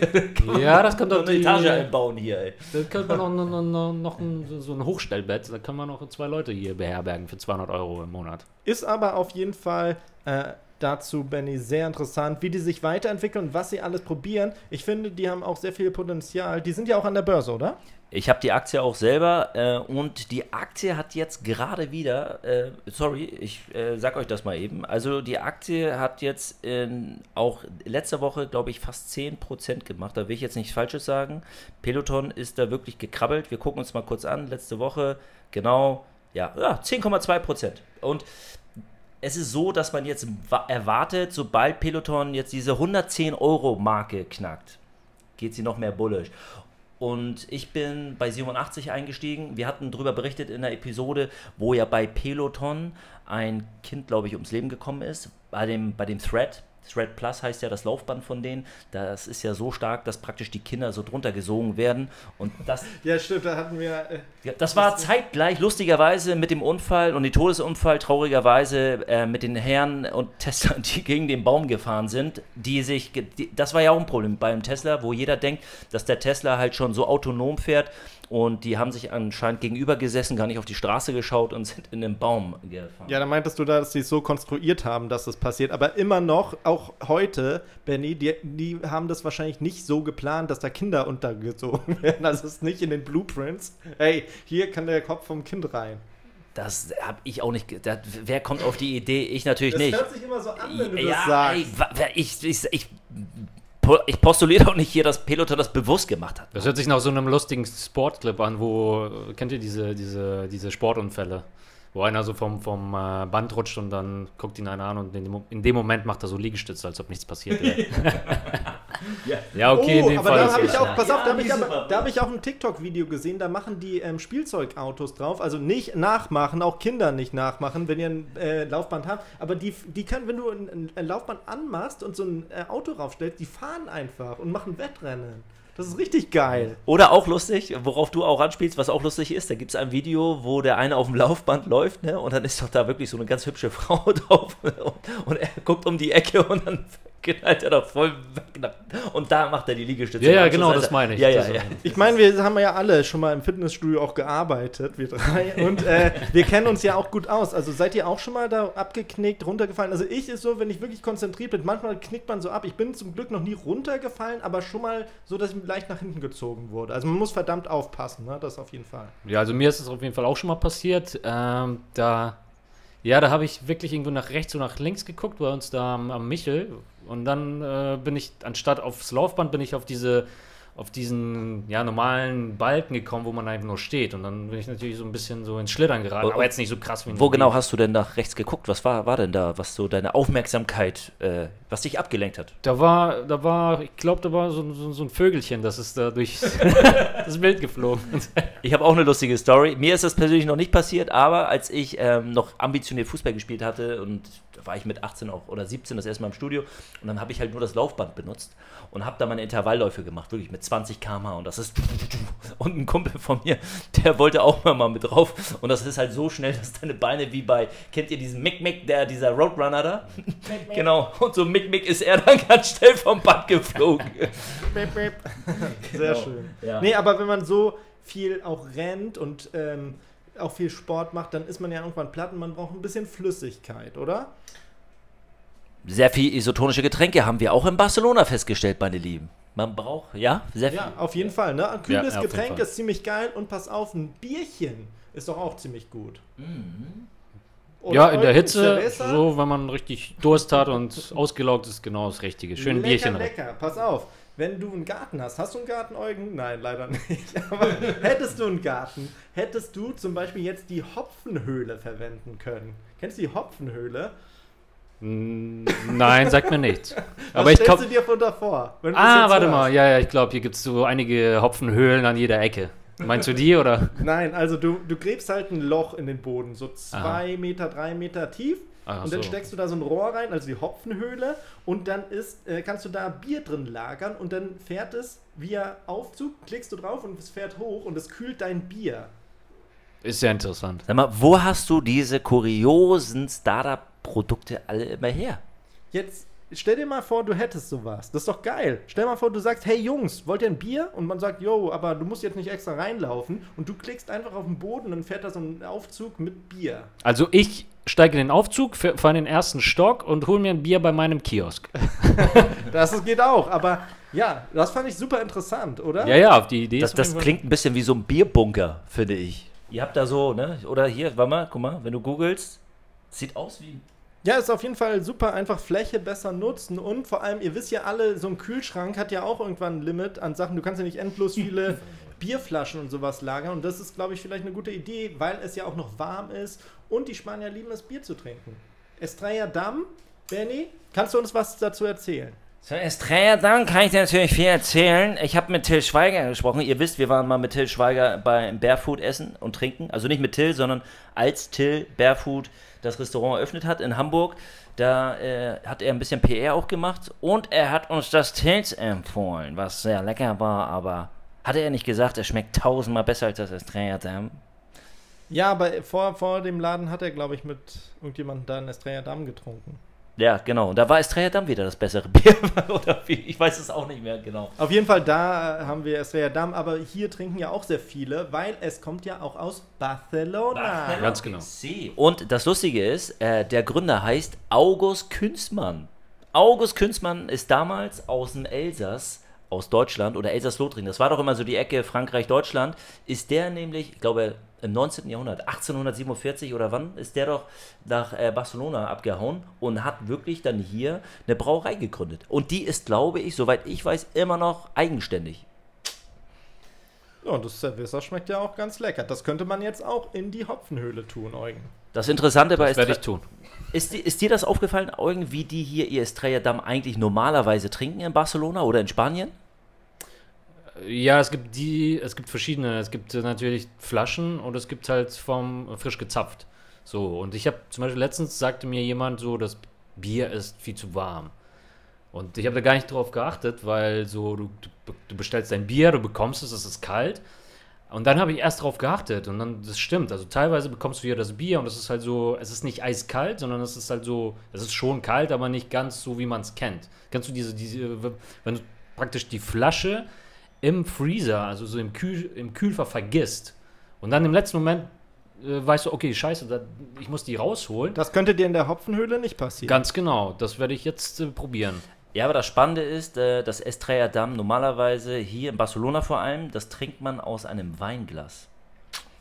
Ja, das so doch eine die, Etage einbauen hier, ey. Da könnte man noch, noch, noch, noch ein, so- so ein Hochstellbett, da kann man noch zwei Leute hier beherbergen für 200 Euro im Monat. Ist aber auf jeden Fall äh, dazu, Benny, sehr interessant, wie die sich weiterentwickeln und was sie alles probieren. Ich finde, die haben auch sehr viel Potenzial. Die sind ja auch an der Börse, oder? Ich habe die Aktie auch selber äh, und die Aktie hat jetzt gerade wieder, äh, sorry, ich äh, sag euch das mal eben, also die Aktie hat jetzt in, auch letzte Woche, glaube ich, fast 10% gemacht, da will ich jetzt nichts Falsches sagen. Peloton ist da wirklich gekrabbelt, wir gucken uns mal kurz an, letzte Woche, genau, ja, ja 10,2%. Und es ist so, dass man jetzt wa- erwartet, sobald Peloton jetzt diese 110 Euro Marke knackt, geht sie noch mehr bullish. Und ich bin bei 87 eingestiegen. Wir hatten darüber berichtet in der Episode, wo ja bei Peloton ein Kind, glaube ich, ums Leben gekommen ist. Bei dem, bei dem Thread. Thread Plus heißt ja das Laufband von denen. Das ist ja so stark, dass praktisch die Kinder so drunter gesogen werden. Und das Ja, stimmt, da hatten wir. Äh, ja, das war zeitgleich, lustigerweise, mit dem Unfall und die Todesunfall, traurigerweise, äh, mit den Herren und Tesla, die gegen den Baum gefahren sind, die sich, die, das war ja auch ein Problem beim Tesla, wo jeder denkt, dass der Tesla halt schon so autonom fährt und die haben sich anscheinend gegenüber gesessen, gar nicht auf die Straße geschaut und sind in den Baum gefahren. Ja, da meintest du da, dass sie es so konstruiert haben, dass das passiert. Aber immer noch, auch heute, Benny, die, die haben das wahrscheinlich nicht so geplant, dass da Kinder untergezogen werden. Also ist nicht in den Blueprints. Hey, hier kann der Kopf vom Kind rein. Das habe ich auch nicht, das, wer kommt auf die Idee? Ich natürlich Das nicht. hört sich immer so an, wenn du ja, das sagst. ey, ich, ich, ich, ich postuliere doch nicht hier, dass Peloton das bewusst gemacht hat. Das hört sich nach so einem lustigen Sportclip an, wo, kennt ihr diese, diese, diese Sportunfälle? Wo einer so vom, vom äh, Band rutscht und dann guckt ihn einer an und in dem, Mo- in dem Moment macht er so Liegestütze, als ob nichts passiert wäre. ja, okay, in oh, dem aber Fall da ist habe es ich auch, ja. pass auf, da habe ich, aber- super. da hab ich auch ein TikTok-Video gesehen, da machen die ähm, Spielzeugautos drauf, also nicht nachmachen, auch Kinder nicht nachmachen, wenn ihr ein äh, Laufband habt, aber die, die können, wenn du ein, ein Laufband anmachst und so ein äh, Auto raufstellst, die fahren einfach und machen Wettrennen. Das ist richtig geil. Oder auch lustig, worauf du auch anspielst, was auch lustig ist, da gibt es ein Video, wo der eine auf dem Laufband läuft, ne? Und dann ist doch da wirklich so eine ganz hübsche Frau drauf und, und er guckt um die Ecke und dann knallt er doch voll weg. Und da macht er die Liegestütze. Ja, ja, genau, Anschluss, das meine ich. Ja, ja, ja. Ich meine, wir haben ja alle schon mal im Fitnessstudio auch gearbeitet, wir drei. Und äh, wir kennen uns ja auch gut aus. Also seid ihr auch schon mal da abgeknickt, runtergefallen? Also ich ist so, wenn ich wirklich konzentriert bin, manchmal knickt man so ab. Ich bin zum Glück noch nie runtergefallen, aber schon mal so, dass ich leicht nach hinten gezogen wurde. Also man muss verdammt aufpassen, ne? das auf jeden Fall. Ja, also mir ist es auf jeden Fall auch schon mal passiert. Ähm, da, ja, da habe ich wirklich irgendwo nach rechts und nach links geguckt, bei uns da am, am Michel. Und dann äh, bin ich, anstatt aufs Laufband, bin ich auf diese, auf diesen ja, normalen Balken gekommen, wo man einfach nur steht. Und dann bin ich natürlich so ein bisschen so ins Schlittern geraten, Und- aber jetzt nicht so krass wie Wo genau hast du denn nach rechts geguckt? Was war, war denn da, was so deine Aufmerksamkeit, äh, was dich abgelenkt hat? Da war, da war, ich glaube, da war so, so, so ein Vögelchen, das ist da durch das Bild geflogen. Ich habe auch eine lustige Story. Mir ist das persönlich noch nicht passiert, aber als ich ähm, noch ambitioniert Fußball gespielt hatte und da war ich mit 18 auch, oder 17 das erste Mal im Studio und dann habe ich halt nur das Laufband benutzt und habe da meine Intervallläufe gemacht, wirklich mit 20 km/h und das ist und ein Kumpel von mir, der wollte auch mal, mal mit drauf und das ist halt so schnell, dass deine Beine wie bei, kennt ihr diesen Mick Mick, der, dieser Roadrunner da? genau, und so Mick Mick ist er dann ganz schnell vom Band geflogen. Sehr Genau. schön. Ja. Nee, aber wenn man so viel auch rennt und ähm, auch viel Sport macht, dann ist man ja irgendwann platt und man braucht ein bisschen Flüssigkeit, oder? Sehr viel isotonische Getränke haben wir auch in Barcelona festgestellt, meine Lieben. Man braucht, ja, sehr viel. Ja, auf jeden Fall. Ne? Ein kühles Ja, Getränk ist ziemlich geil und pass auf, ein Bierchen ist doch auch ziemlich gut. Oder ja, in der Hitze, Cerveza? so, wenn man richtig Durst hat und ausgelaugt ist, genau das Richtige. Schön ein lecker, Bierchen rein. lecker. Pass auf, wenn du einen Garten hast, hast du einen Garten, Eugen? Nein, leider nicht. Aber hättest du einen Garten, hättest du zum Beispiel jetzt die Hopfenhöhle verwenden können. Kennst du die Hopfenhöhle? Nein, sagt mir nichts. Was Aber ich stellst du dir von davor? wenn du das Ah, jetzt warte hörst? mal. Ja, ja, ich glaube, hier gibt es so einige Hopfenhöhlen an jeder Ecke. Meinst du die oder? Nein, also du, du gräbst halt ein Loch in den Boden, so zwei Meter, drei Meter tief. Ach und dann so. steckst du da so ein Rohr rein, also die Hopfenhöhle, und dann ist, äh, kannst du da Bier drin lagern und dann fährt es via Aufzug, klickst du drauf und es fährt hoch und es kühlt dein Bier. Ist ja interessant. Sag mal, wo hast du diese kuriosen Startup-Produkte alle immer her? Jetzt stell dir mal vor, du hättest sowas. Das ist doch geil. Stell mal vor, du sagst, hey Jungs, wollt ihr ein Bier? Und man sagt, yo, aber du musst jetzt nicht extra reinlaufen. Und du klickst einfach auf den Boden und dann fährt da so ein Aufzug mit Bier. Also ich steige in den Aufzug, fahre in den ersten Stock und hole mir ein Bier bei meinem Kiosk. Das geht auch, aber ja, das fand ich super interessant, oder? Ja, ja, auf die Idee Das, das klingt ein bisschen wie so ein Bierbunker, finde ich. Ihr habt da so, ne? Oder hier, warte mal, guck mal, wenn du googelst, sieht aus wie. Ja, ist auf jeden Fall super, einfach Fläche besser nutzen und vor allem, ihr wisst ja alle, so ein Kühlschrank hat ja auch irgendwann ein Limit an Sachen. Du kannst ja nicht endlos viele Bierflaschen und sowas lagern und das ist, glaube ich, vielleicht eine gute Idee, weil es ja auch noch warm ist und die Spanier lieben es, Bier zu trinken. Estrella Damm, Benny, kannst du uns was dazu erzählen? So, Estrella, dann kann ich dir natürlich viel erzählen. Ich habe mit Till Schweiger gesprochen. Ihr wisst, wir waren mal mit Till Schweiger beim Barefoot essen und trinken. Also nicht mit Till, sondern als Till Barefoot das Restaurant eröffnet hat in Hamburg. Da äh, hat er ein bisschen PR auch gemacht und er hat uns das Tills empfohlen, was sehr lecker war, aber hatte er nicht gesagt, es schmeckt tausendmal besser als das Estrella Damm? Ja, aber vor, vor dem Laden hat er, glaube ich, mit irgendjemandem da einen Estrella Damm getrunken. Ja, genau. Und da war Estrella Damm wieder das bessere Bier. Oder wie? Ich weiß es auch nicht mehr genau. Auf jeden Fall, da haben wir Estrella Damm, aber hier trinken ja auch sehr viele, weil es kommt ja auch aus Barcelona. Ganz genau. Und das Lustige ist, äh, der Gründer heißt August Künzmann. August Künzmann ist damals aus dem Elsass aus Deutschland oder Elsass-Lothringen, das war doch immer so die Ecke Frankreich-Deutschland, ist der nämlich, ich glaube, im 19. Jahrhundert, 1847 oder wann, ist der doch nach äh, Barcelona abgehauen und hat wirklich dann hier eine Brauerei gegründet. Und die ist, glaube ich, soweit ich weiß, immer noch eigenständig. Ja, und das Cerveza schmeckt ja auch ganz lecker. Das könnte man jetzt auch in die Hopfenhöhle tun, Eugen. Das Interessante bei Das werde ich Estre- tun. ist, di- ist dir das aufgefallen, Eugen, wie die hier ihr Estrella Damm eigentlich normalerweise trinken in Barcelona oder in Spanien? Ja, es gibt die, es gibt verschiedene. Es gibt äh, natürlich Flaschen und es gibt halt vom äh, frisch gezapft. So, und ich habe zum Beispiel letztens sagte mir jemand so, das Bier ist viel zu warm. Und ich habe da gar nicht drauf geachtet, weil so, du, du, bestellst dein Bier, du bekommst es, es ist kalt. Und dann habe ich erst drauf geachtet und dann, das stimmt. Also teilweise bekommst du hier das Bier und es ist halt so, es ist nicht eiskalt, sondern es ist halt so, es ist schon kalt, aber nicht ganz so, wie man es kennt. Kennst du diese, diese, wenn du praktisch die Flasche im Freezer, also so im, Kühl, im Kühlfach vergisst und dann im letzten Moment äh, weißt du, okay, scheiße, da, ich muss die rausholen. Das könnte dir in der Hopfenhöhle nicht passieren. Ganz genau, das werde ich jetzt äh, probieren. Ja, aber das Spannende ist, äh, das Estrella Damm normalerweise hier in Barcelona vor allem, das trinkt man aus einem Weinglas.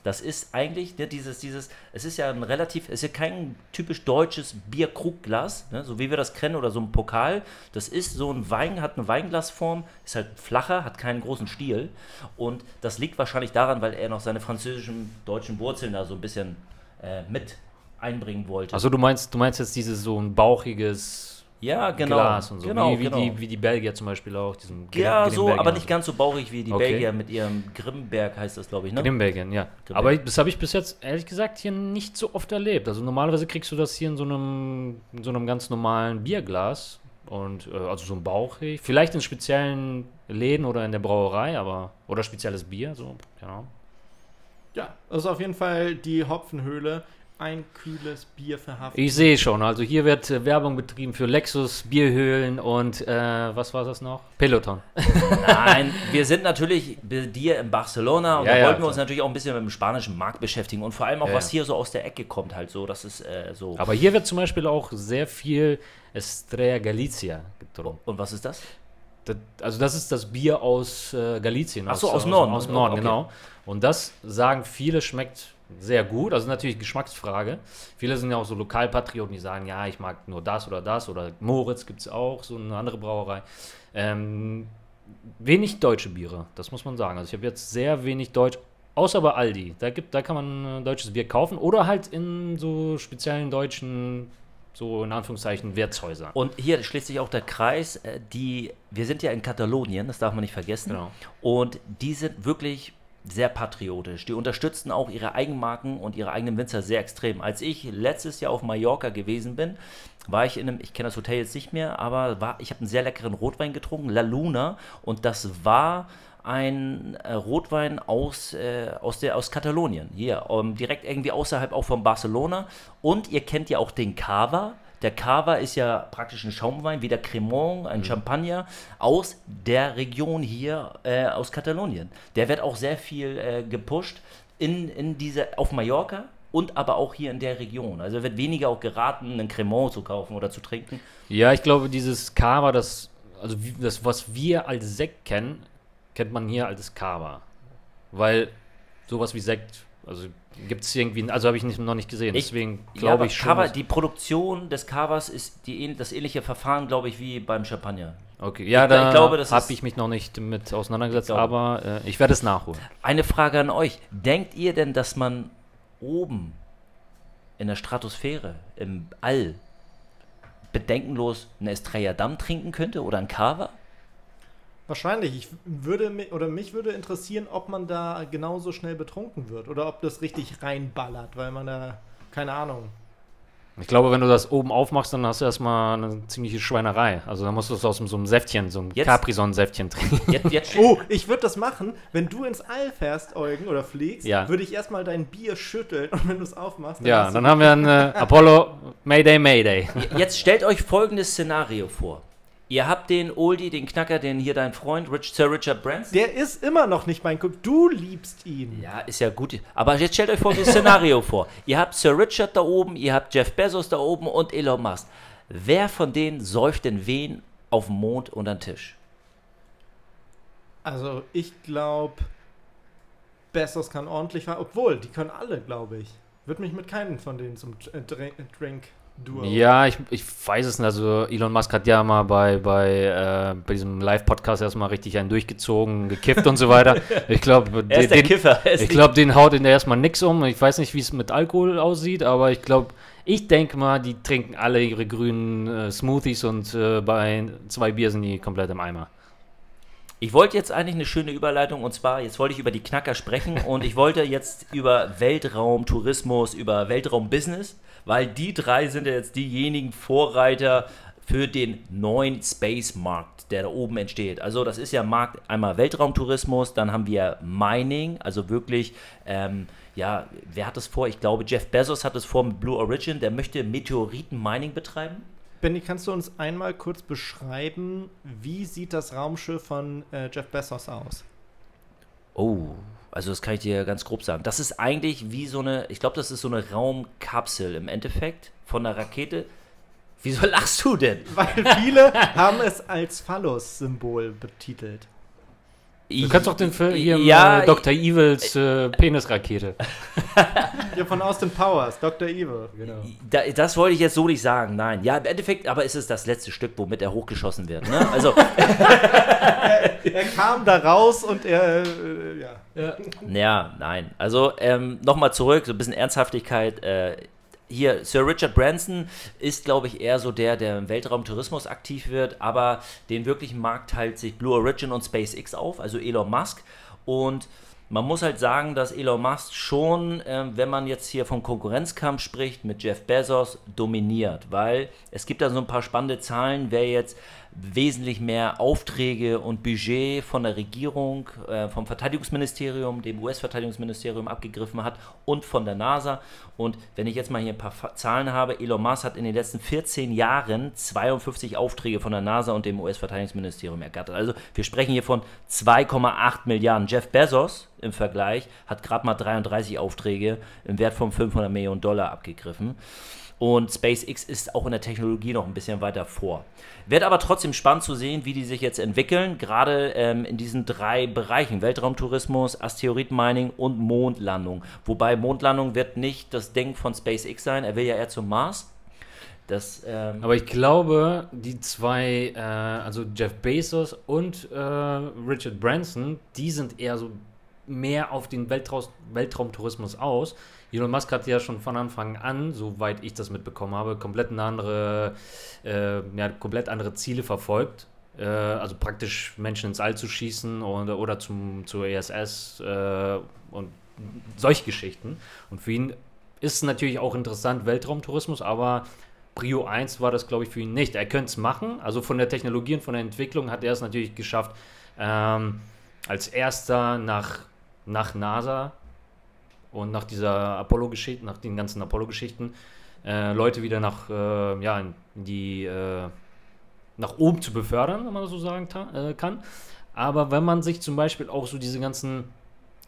Das ist eigentlich ne, dieses, dieses, es ist ja ein relativ, es ist ja kein typisch deutsches Bierkrugglas, ne, so wie wir das kennen, oder so ein Pokal. Das ist so ein Wein, hat eine Weinglasform, ist halt flacher, hat keinen großen Stiel. Und das liegt wahrscheinlich daran, weil er noch seine französischen, deutschen Wurzeln da so ein bisschen äh, mit einbringen wollte. Also du meinst, du meinst jetzt dieses so ein bauchiges ja, genau. Glas und so, Genau, wie, wie, genau. Die, wie die Belgier zum Beispiel auch. Diesen Ja, Grim- so, aber nicht so. ganz so bauchig wie die Okay. Belgier mit ihrem Grimberg, heißt das, glaube ich, ne? Grimbergen, ja. Grimbergen. Aber das habe ich bis jetzt, ehrlich gesagt, hier nicht so oft erlebt. Also normalerweise kriegst du das hier in so einem, in so einem ganz normalen Bierglas. Und äh, also so ein bauchig. Vielleicht in speziellen Läden oder in der Brauerei, aber. Oder spezielles Bier, so, genau. Ja, das ist auf jeden Fall die Hopfenhöhle. Ein kühles Bier verhaftet. Ich sehe schon, also hier wird äh, Werbung betrieben für Lexus, Bierhöhlen und äh, was war das noch? Peloton. Nein, wir sind natürlich bei dir in Barcelona und Ja, da ja, wollten wir uns natürlich auch ein bisschen mit dem spanischen Markt beschäftigen und vor allem auch, Ja, was hier so aus der Ecke kommt, halt so. Das ist äh, so. Aber hier wird zum Beispiel auch sehr viel Estrella Galicia getrunken. und was ist das? Das, also das ist das Bier aus äh, Galicien. Ach so, aus Norden. Aus, Norden, Okay. genau. Und das sagen viele schmeckt sehr gut. Also natürlich Geschmacksfrage. Viele sind ja auch so Lokalpatrioten, die sagen, ja, ich mag nur das oder das. Oder Moritz gibt es auch, so eine andere Brauerei. Ähm, wenig deutsche Biere, das muss man sagen. Also ich habe jetzt sehr wenig Deutsch, außer bei Aldi. Da, gibt, da kann man äh, deutsches Bier kaufen. Oder halt in so speziellen deutschen, so in Anführungszeichen, Wirtshäusern. Und hier schließt sich auch der Kreis, äh, die, wir sind ja in Katalonien, das darf man nicht vergessen. Genau. Und die sind wirklich sehr patriotisch. Die unterstützen auch ihre Eigenmarken und ihre eigenen Winzer sehr extrem. Als ich letztes Jahr auf Mallorca gewesen bin, war ich in einem, ich kenne das Hotel jetzt nicht mehr, aber war, ich habe einen sehr leckeren Rotwein getrunken, La Luna, und das war ein äh, Rotwein aus, äh, aus, der, aus Katalonien, hier, ähm, direkt irgendwie außerhalb auch von Barcelona. Und ihr kennt ja auch den Cava. Der Cava ist ja praktisch ein Schaumwein, wie der Cremant, ein Champagner aus der Region hier äh, aus Katalonien. Der wird auch sehr viel äh, gepusht in, in diese, auf Mallorca und aber auch hier in der Region. Also wird weniger auch geraten, einen Cremant zu kaufen oder zu trinken. Ja, ich glaube, dieses Kava, das, also das, was wir als Sekt kennen, kennt man hier als Kava. Weil sowas wie Sekt, also gibt es irgendwie, also habe ich nicht, noch nicht gesehen. Ich- Deswegen Ja, glaube aber ich schon. Dass- die Produktion des Cavas ist die, das ähnliche Verfahren, glaube ich, wie beim Champagner. okay, ja, ich da habe ich mich noch nicht mit auseinandergesetzt, Ich glaube- aber äh, ich werde es nachholen. Eine Frage an euch. Denkt ihr denn, dass man oben in der Stratosphäre, im All, bedenkenlos einen Estrella Damm trinken könnte oder ein Cava? Wahrscheinlich. Ich würde mi- oder mich würde interessieren, ob man da genauso schnell betrunken wird oder ob das richtig reinballert, weil man da keine Ahnung. Ich glaube, wenn du das oben aufmachst, dann hast du erstmal eine ziemliche Schweinerei. Also dann musst du es aus so einem Säftchen, so einem Capri-Sonne-Säftchen trinken. Jetzt, jetzt Oh, ich würde das machen, wenn du ins All fährst, Eugen, oder fliegst, Ja. würde ich erstmal dein Bier schütteln und wenn du es aufmachst, ja, hast dann haben wir einen äh, Apollo Mayday Mayday. Jetzt stellt euch folgendes Szenario vor. Ihr habt den Oldie, den Knacker, den hier dein Freund Rich, Sir Richard Branson. Der ist immer noch nicht mein Kumpel. Du liebst ihn. Ja, ist ja gut. Aber jetzt stellt euch folgendes Szenario vor. Ihr habt Sir Richard da oben, ihr habt Jeff Bezos da oben und Elon Musk. Wer von denen säuft denn wen auf dem Mond unter den Tisch? Also ich glaube, Bessos kann ordentlich fahren. Obwohl, die können alle, glaube ich. Würde mich mit keinem von denen zum äh, Drink Duo. Ja, ich, ich weiß es nicht. Also Elon Musk hat ja mal bei, bei, äh, bei diesem Live-Podcast erstmal richtig einen durchgezogen, gekifft und so weiter. Ich glaube, ist der Kiffer. Er ich glaube, den haut in der erstmal nix um. Ich weiß nicht, wie es mit Alkohol aussieht, aber ich glaube, ich denke mal, die trinken alle ihre grünen äh, Smoothies und äh, bei zwei Bier sind die komplett im Eimer. Ich wollte jetzt eigentlich eine schöne Überleitung und zwar, jetzt wollte ich über die Knacker sprechen und ich wollte jetzt über Weltraumtourismus, über Weltraumbusiness, weil die drei sind ja jetzt diejenigen Vorreiter für den neuen Space-Markt, der da oben entsteht. Also das ist ja Markt einmal Weltraumtourismus, dann haben wir Mining, also wirklich, ähm, ja, wer hat das vor? Ich glaube, Jeff Bezos hat es vor mit Blue Origin, der möchte Meteoriten-Mining betreiben. Benny, kannst du uns einmal kurz beschreiben, wie sieht das Raumschiff von äh, Jeff Bezos aus? Oh, also das kann ich dir ganz grob sagen. Das ist eigentlich wie so eine, ich glaube, das ist so eine Raumkapsel im Endeffekt von der Rakete. Wieso lachst du denn? Weil viele haben es als Phallus-Symbol betitelt. Du kannst doch den Film hier ja, äh, Dr. Evils äh, Penisrakete. Hier von Austin Powers, Dr. Evil. Genau. da, das wollte ich jetzt so nicht sagen. Nein, ja, im Endeffekt, aber ist es das letzte Stück, womit er hochgeschossen wird. Ne? Also, Er kam da raus und er, äh, ja. ja, nein. Also ähm, nochmal zurück, so ein bisschen Ernsthaftigkeit. Äh, hier, Sir Richard Branson ist, glaube ich, eher so der, der im Weltraumtourismus aktiv wird, aber den wirklichen Markt teilt sich Blue Origin und SpaceX auf, also Elon Musk. Und man muss halt sagen, dass Elon Musk schon, ähm, wenn man jetzt hier vom Konkurrenzkampf spricht, mit Jeff Bezos dominiert, weil es gibt da so ein paar spannende Zahlen, wer jetzt wesentlich mehr Aufträge und Budget von der Regierung, äh, vom Verteidigungsministerium, dem US-Verteidigungsministerium abgegriffen hat und von der NASA. Und wenn ich jetzt mal hier ein paar Zahlen habe, Elon Musk hat in den letzten 14 Jahren 52 Aufträge von der NASA und dem US-Verteidigungsministerium ergattert. Also wir sprechen hier von 2,8 Milliarden. Jeff Bezos im Vergleich hat gerade mal 33 Aufträge im Wert von 500 Millionen Dollar abgegriffen. Und SpaceX ist auch in der Technologie noch ein bisschen weiter vor. Wird aber trotzdem spannend zu sehen, wie die sich jetzt entwickeln, gerade ähm, in diesen drei Bereichen: Weltraumtourismus, Asteroidenmining und Mondlandung. Wobei Mondlandung wird nicht das Ding von SpaceX sein, er will ja eher zum Mars. Das, ähm, Aber ich glaube, die zwei, äh, also Jeff Bezos und äh, Richard Branson, die sind eher so mehr auf den Weltraus Weltraumtourismus aus. Elon Musk hat ja schon von Anfang an, soweit ich das mitbekommen habe, komplett eine andere, äh, ja, komplett andere Ziele verfolgt. Äh, also praktisch Menschen ins All zu schießen und, oder zum, zur ESS äh, und solche Geschichten. Und für ihn ist natürlich auch interessant Weltraumtourismus, aber Prio 1 war das, glaube ich, für ihn nicht. Er könnte es machen. Also von der Technologie und von der Entwicklung hat er es natürlich geschafft, ähm, als erster nach, nach NASA und nach dieser Apollo-Geschichte, nach den ganzen Apollo-Geschichten, äh, Leute wieder nach, äh, ja, die, äh, nach oben zu befördern, wenn man das so sagen äh, kann. Aber wenn man sich zum Beispiel auch so diese ganzen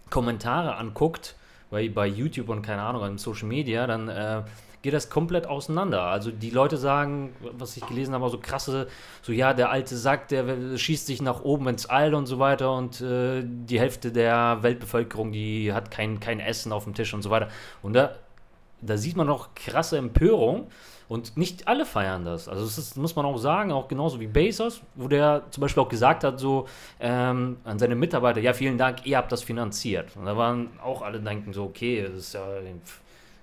Kommentare anguckt, bei, bei YouTube und keine Ahnung, in Social Media, dann äh, geht das komplett auseinander. Also die Leute sagen, was ich gelesen habe, so krasse, so ja, der alte Sack, der schießt sich nach oben ins All und so weiter und äh, die Hälfte der Weltbevölkerung, die hat kein, kein Essen auf dem Tisch und so weiter. Und da, da sieht man auch krasse Empörung und nicht alle feiern das. Also das ist, muss man auch sagen, auch genauso wie Bezos, wo der zum Beispiel auch gesagt hat, so ähm, an seine Mitarbeiter, ja, vielen Dank, ihr habt das finanziert. Und da waren auch alle denken so, okay, das ist ja,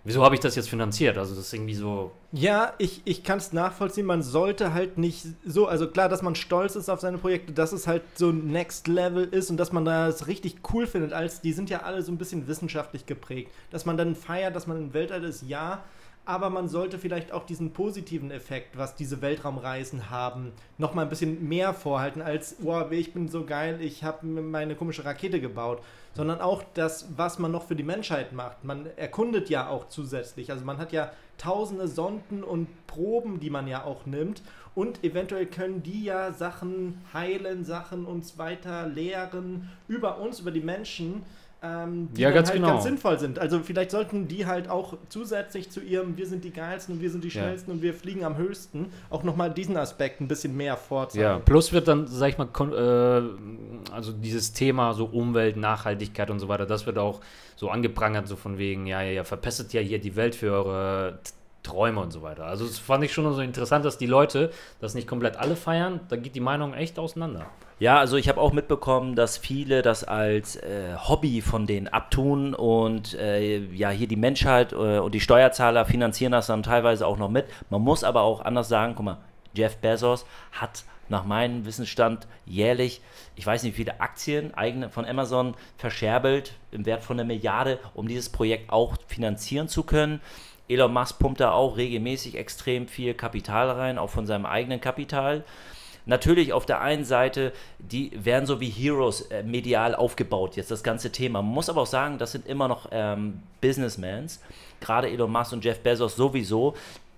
wieso habe ich das jetzt finanziert? Also das ist irgendwie so, Ja, ich, ich kann es nachvollziehen. Man sollte halt nicht so, also klar, dass man stolz ist auf seine Projekte, dass es halt so Next Level ist und dass man das richtig cool findet, als die sind ja alle so ein bisschen wissenschaftlich geprägt. Dass man dann feiert, dass man im Weltall ist, ja, aber man sollte vielleicht auch diesen positiven Effekt, was diese Weltraumreisen haben, noch mal ein bisschen mehr vorhalten als, wow, ich bin so geil, ich habe meine komische Rakete gebaut, sondern auch das, was man noch für die Menschheit macht. Man erkundet ja auch zusätzlich, also man hat ja tausende Sonden und Proben, die man ja auch nimmt. Und eventuell können die ja Sachen heilen, Sachen uns weiter lehren über uns, über die Menschen, ähm, die Ja, ganz halt genau. ganz sinnvoll sind. Also vielleicht sollten die halt auch zusätzlich zu ihrem Wir sind die geilsten und wir sind die Ja. schnellsten und wir fliegen am höchsten auch nochmal diesen Aspekt ein bisschen mehr vorzeigen. Ja, plus wird dann, sag ich mal, äh, also dieses Thema so Umwelt, Nachhaltigkeit und so weiter, das wird auch so angeprangert, so von wegen, ja, ja, ja, verpestet ja hier die Welt für eure Träume und so weiter. Also das fand ich schon so interessant, dass die Leute das nicht komplett alle feiern, da geht die Meinung echt auseinander. Ja, also ich habe auch mitbekommen, dass viele das als äh, Hobby von denen abtun und äh, ja, hier die Menschheit äh, und die Steuerzahler finanzieren das dann teilweise auch noch mit. Man muss aber auch anders sagen, guck mal, Jeff Bezos hat nach meinem Wissensstand jährlich, ich weiß nicht wie viele Aktien eigene von Amazon verscherbelt im Wert von einer Milliarde, um dieses Projekt auch finanzieren zu können. Elon Musk pumpt da auch regelmäßig extrem viel Kapital rein, auch von seinem eigenen Kapital. Natürlich auf der einen Seite, die werden so wie Heroes äh, medial aufgebaut, jetzt das ganze Thema. Man muss aber auch sagen, das sind immer noch ähm, Businessmans, gerade Elon Musk und Jeff Bezos sowieso.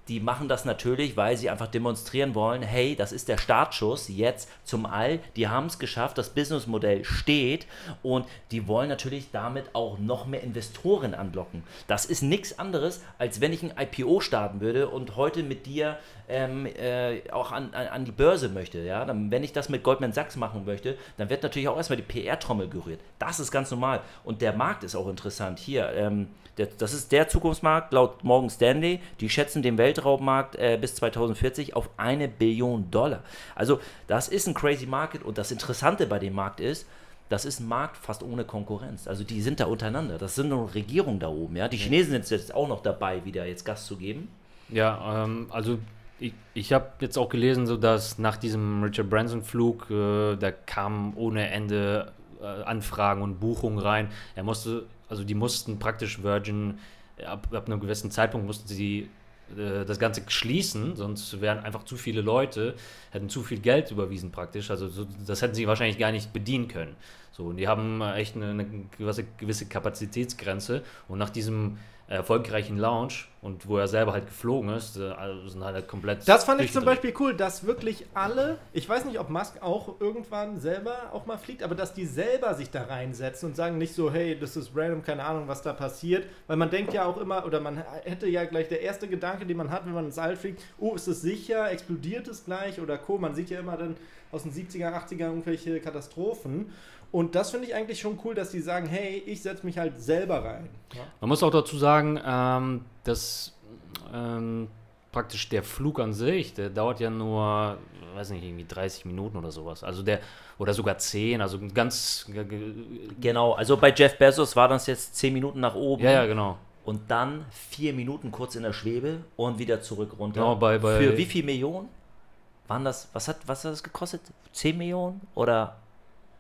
Die machen das natürlich, weil sie einfach demonstrieren wollen, hey, das ist der Startschuss jetzt zum All. Die haben es geschafft, das Businessmodell steht und die wollen natürlich damit auch noch mehr Investoren anlocken. Das ist nichts anderes, als wenn ich ein IPO starten würde und heute mit dir ähm, äh, auch an, an, an die Börse möchte. Ja? Dann, wenn ich das mit Goldman Sachs machen möchte, dann wird natürlich auch erstmal die PR-Trommel gerührt. Das ist ganz normal. Und der Markt ist auch interessant. Hier, ähm, der, das ist der Zukunftsmarkt laut Morgan Stanley. Die schätzen den Weltraummarkt äh, bis 2040 auf eine Billion Dollar. Also das ist ein crazy Market und das Interessante bei dem Markt ist, das ist ein Markt fast ohne Konkurrenz. Also die sind da untereinander. Das sind nur Regierungen da oben. Ja? Die Chinesen sind jetzt auch noch dabei, wieder jetzt Gas zu geben. Ja, ähm, also ich, ich habe jetzt auch gelesen, so dass nach diesem Richard Branson-Flug, äh, da kamen ohne Ende äh, Anfragen und Buchungen rein. Er musste, also die mussten praktisch Virgin, äh, ab, ab einem gewissen Zeitpunkt mussten sie äh, das Ganze schließen, sonst wären einfach zu viele Leute, hätten zu viel Geld überwiesen praktisch. Also so, das hätten sie wahrscheinlich gar nicht bedienen können. So, und die haben echt eine, eine gewisse, gewisse Kapazitätsgrenze. Und nach diesem erfolgreichen Launch und wo er selber halt geflogen ist, äh, also sind halt komplett. Das fand ich zum. Beispiel cool, dass wirklich alle, ich weiß nicht, ob Musk auch irgendwann selber auch mal fliegt, aber dass die selber sich da reinsetzen und sagen nicht so, hey, das ist random, keine Ahnung, was da passiert, weil man denkt ja auch immer, oder man hätte ja gleich der erste Gedanke, den man hat, wenn man ins All fliegt, oh, ist es sicher, explodiert es gleich oder Co. Man sieht ja immer dann aus den 70er, 80er irgendwelche Katastrophen. Und das finde ich eigentlich schon cool, dass die sagen, hey, ich setze mich halt selber rein. Ja. Man muss auch dazu sagen, ähm, dass ähm, praktisch der Flug an sich, der dauert ja nur, weiß nicht, irgendwie 30 Minuten oder sowas. Also der, oder sogar 10, also ganz. Genau, also bei Jeff Bezos war das jetzt 10 Minuten nach oben. Ja, ja, genau. Und dann 4 Minuten kurz in der Schwebe und wieder zurück runter. Genau, bei- bei- Für wie viel Millionen? Waren das, was hat, was hat das gekostet? 10 Millionen? Oder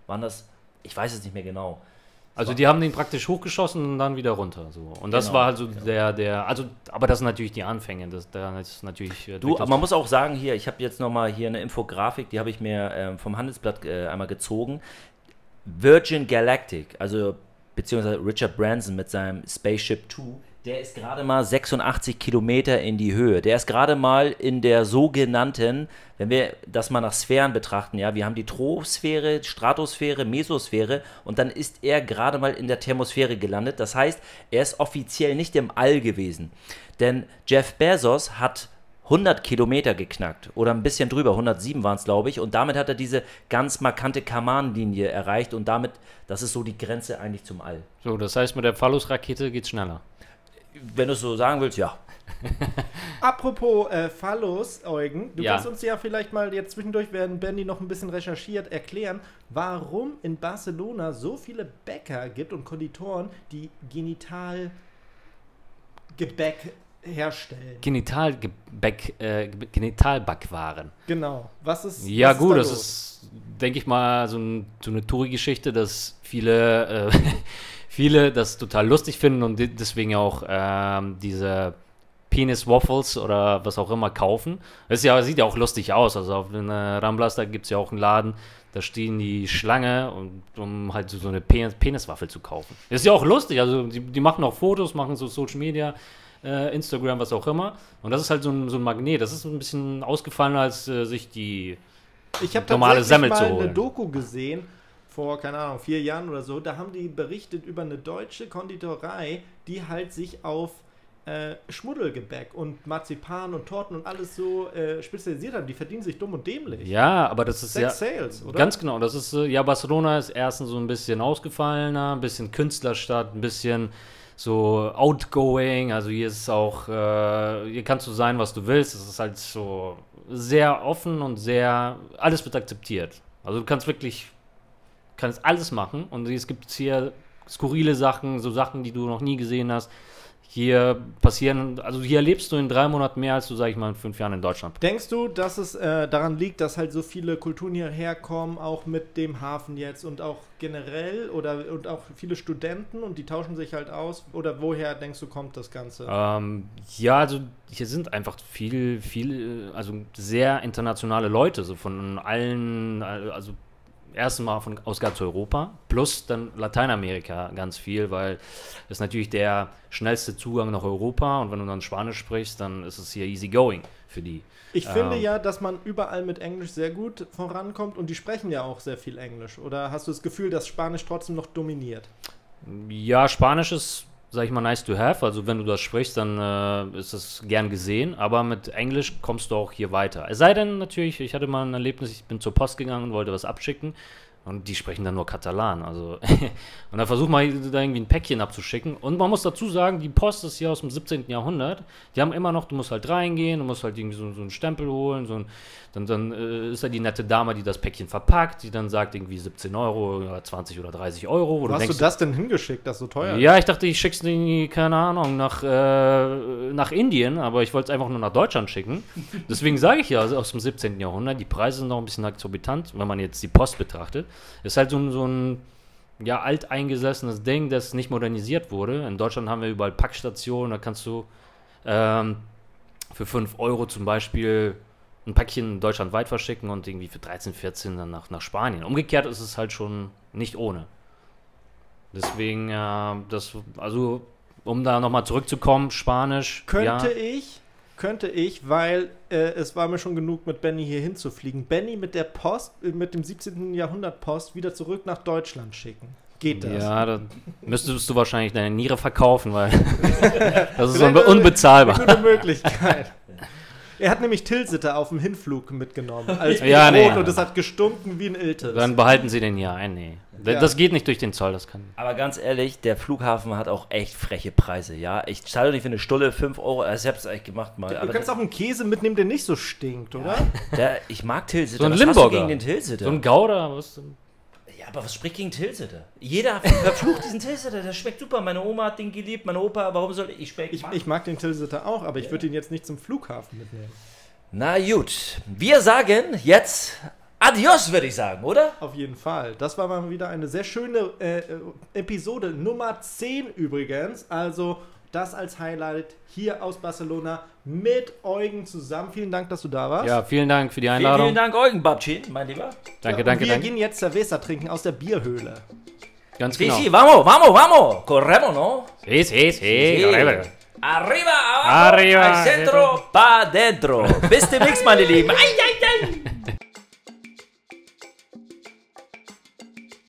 waren das, ich weiß es nicht mehr genau. Also die haben den praktisch hochgeschossen und dann wieder runter. So. Und das Genau, war also der, der, also, aber das sind natürlich die Anfänge. Das, da ist natürlich. äh, Du, aber man muss auch sagen, hier, ich habe jetzt nochmal hier eine Infografik, die habe ich mir ähm, vom Handelsblatt äh, einmal gezogen. Virgin Galactic, also beziehungsweise Richard Branson mit seinem Spaceship Two, der ist gerade mal 86 Kilometer in die Höhe. Der ist gerade mal in der sogenannten, wenn wir das mal nach Sphären betrachten, ja, wir haben die Troposphäre, Stratosphäre, Mesosphäre und dann ist er gerade mal in der Thermosphäre gelandet. Das heißt, er ist offiziell nicht im All gewesen. Denn Jeff Bezos hat 100 Kilometer geknackt oder ein bisschen drüber, 107 waren es, glaube ich. Und damit hat er diese ganz markante Kaman-Linie erreicht und damit, das ist so die Grenze eigentlich zum All. so, das heißt, mit der Phallus-Rakete geht es schneller. Wenn du es so sagen willst, ja. Apropos äh, Phallus, Eugen, du Ja. kannst uns ja vielleicht mal jetzt zwischendurch, während Bendy noch ein bisschen recherchiert, erklären, warum in Barcelona so viele Bäcker gibt und Konditoren, die Genitalgebäck herstellen. Genitalgebäck, äh, Genitalbackwaren. Genau. Was ist Ja, was gut, da das los? ist, denke ich mal, so, ein, so eine Touri-Geschichte, dass viele, äh, viele das total lustig finden und de- deswegen auch ähm, diese Penis-Waffles oder was auch immer kaufen. Das ist ja, sieht ja auch lustig aus. Also auf den äh, Ramblas, da gibt es ja auch einen Laden, da stehen die Schlange, und, um halt so, eine Penis- Peniswaffel zu kaufen. Ist ja auch lustig, also die, die machen auch Fotos, machen so Social Media. Äh, Instagram, was auch immer. Und das ist halt so ein, so ein Magnet. Das ist ein bisschen ausgefallener, als äh, sich die Ich habe normale tatsächlich Semmel mal zu eine holen. Doku gesehen vor, keine Ahnung, vier Jahren oder so, da haben die berichtet über eine deutsche Konditorei, die halt sich auf äh, Schmuddelgebäck und Marzipan und Torten und alles so äh, spezialisiert haben. Die verdienen sich dumm und dämlich. Ja, aber das ist Sex ja. Sales, oder? Ganz genau, das ist, äh, ja, Barcelona ist erstens so ein bisschen ausgefallener, ein bisschen Künstlerstadt, ein bisschen so outgoing, also hier ist auch, äh, hier kannst du sein, was du willst, es ist halt so sehr offen und sehr, alles wird akzeptiert. Also du kannst wirklich, kannst alles machen und es gibt hier skurrile Sachen, so Sachen, die du noch nie gesehen hast. Hier passieren, also hier erlebst du in drei Monaten mehr, als du, sag ich mal, in fünf Jahren in Deutschland. Denkst du, dass es äh, daran liegt, dass halt so viele Kulturen hierher kommen, auch mit dem Hafen jetzt und auch generell oder und auch viele Studenten und die tauschen sich halt aus? Oder woher denkst du, kommt das Ganze? Ähm, ja, also hier sind einfach viel, viel, äh, also sehr internationale Leute, so von allen, äh, also erstens mal von, aus ganz Europa, plus dann Lateinamerika ganz viel, weil das ist natürlich der schnellste Zugang nach Europa und wenn du dann Spanisch sprichst, dann ist es hier easy going für die. Ich finde Ähm. ja, dass man überall mit Englisch sehr gut vorankommt und die sprechen ja auch sehr viel Englisch. Oder hast du das Gefühl, dass Spanisch trotzdem noch dominiert? Ja, Spanisch ist, sag ich mal, nice to have. Also wenn du das sprichst, dann äh, ist es gern gesehen. Aber mit Englisch kommst du auch hier weiter. Es sei denn natürlich, ich hatte mal ein Erlebnis, ich bin zur Post gegangen und wollte was abschicken. Und die sprechen dann nur Katalan. Also und dann versuch mal da irgendwie ein Päckchen abzuschicken. Und man muss dazu sagen, die Post ist hier aus dem 17. Jahrhundert. Die haben immer noch, du musst halt reingehen, du musst halt irgendwie so, so einen Stempel holen. So ein, dann dann äh, ist da die nette Dame, die das Päckchen verpackt, die dann sagt irgendwie 17 Euro oder 20 oder 30 Euro. Wo Wo du hast denkst, du das denn hingeschickt, das so teuer ja, ich dachte, ich schick's irgendwie, keine Ahnung, nach, äh, nach Indien, aber ich wollte es einfach nur nach Deutschland schicken. Deswegen sage ich ja, also aus dem 17. Jahrhundert, die Preise sind noch ein bisschen exorbitant, wenn man jetzt die Post betrachtet. Ist halt so ein, so ein ja, alteingesessenes Ding, das nicht modernisiert wurde. In Deutschland haben wir überall Packstationen, da kannst du ähm, für 5 Euro zum Beispiel ein Päckchen deutschlandweit verschicken und irgendwie für 13, 14 dann nach, nach Spanien. Umgekehrt ist es halt schon nicht ohne. Deswegen, äh, das, also, um da nochmal zurückzukommen, Spanisch. Könnte ja, ich, könnte ich, weil äh, es war mir schon genug, mit Benny hier hinzufliegen, Benny mit der Post, äh, mit dem 17. Jahrhundert Post wieder zurück nach Deutschland schicken. Geht das? Ja, dann müsstest du wahrscheinlich deine Niere verkaufen, weil das ist unbe eine unbezahlbar. Gute Möglichkeit. Er hat nämlich Tilsiter auf dem Hinflug mitgenommen. Als Ja, Pilot nee. und es hat gestunken wie ein Iltis. Dann behalten sie den hier ein, nee. Ja. Das geht nicht durch den Zoll, das kann. Aber ganz ehrlich, der Flughafen hat auch echt freche Preise, ja. Ich zahle nicht für eine Stulle 5 Euro. Ich hab's eigentlich gemacht mal. du aber kannst auch einen Käse mitnehmen, der nicht so stinkt, oder? der, ich mag Tilsiter. So ein was hast du Limburger. gegen den Tilsiter? So ein Gouda, was denn? Ja, aber was spricht gegen Tilsiter? Jeder verflucht diesen Tilsiter. Der schmeckt super. Meine Oma hat den geliebt, meine Opa. Warum soll ich? Ich schmeck. Ich, ich mag den Tilsiter auch, aber ich würde ihn jetzt nicht zum Flughafen mitnehmen. Na gut. Wir sagen jetzt Adios, würde ich sagen, oder? Auf jeden Fall. Das war mal wieder eine sehr schöne äh, äh, Episode Nummer 10 übrigens. Also das als Highlight hier aus Barcelona mit Eugen zusammen. Vielen Dank, dass du da warst. Ja, vielen Dank für die Vielen, Einladung. vielen Dank, Eugen Babcin, mein Lieber. Danke, und danke, wir danke. gehen jetzt Cerveza trinken aus der Bierhöhle. Ganz Sí, genau. sí, vamos, vamos, vamos. Corremos, ¿no? Sí, sí, sí. Sí. correcto. Arriba, abajo, Arriba, al centro, pa' dentro. Bis demnächst, meine Lieben. Ai, ai,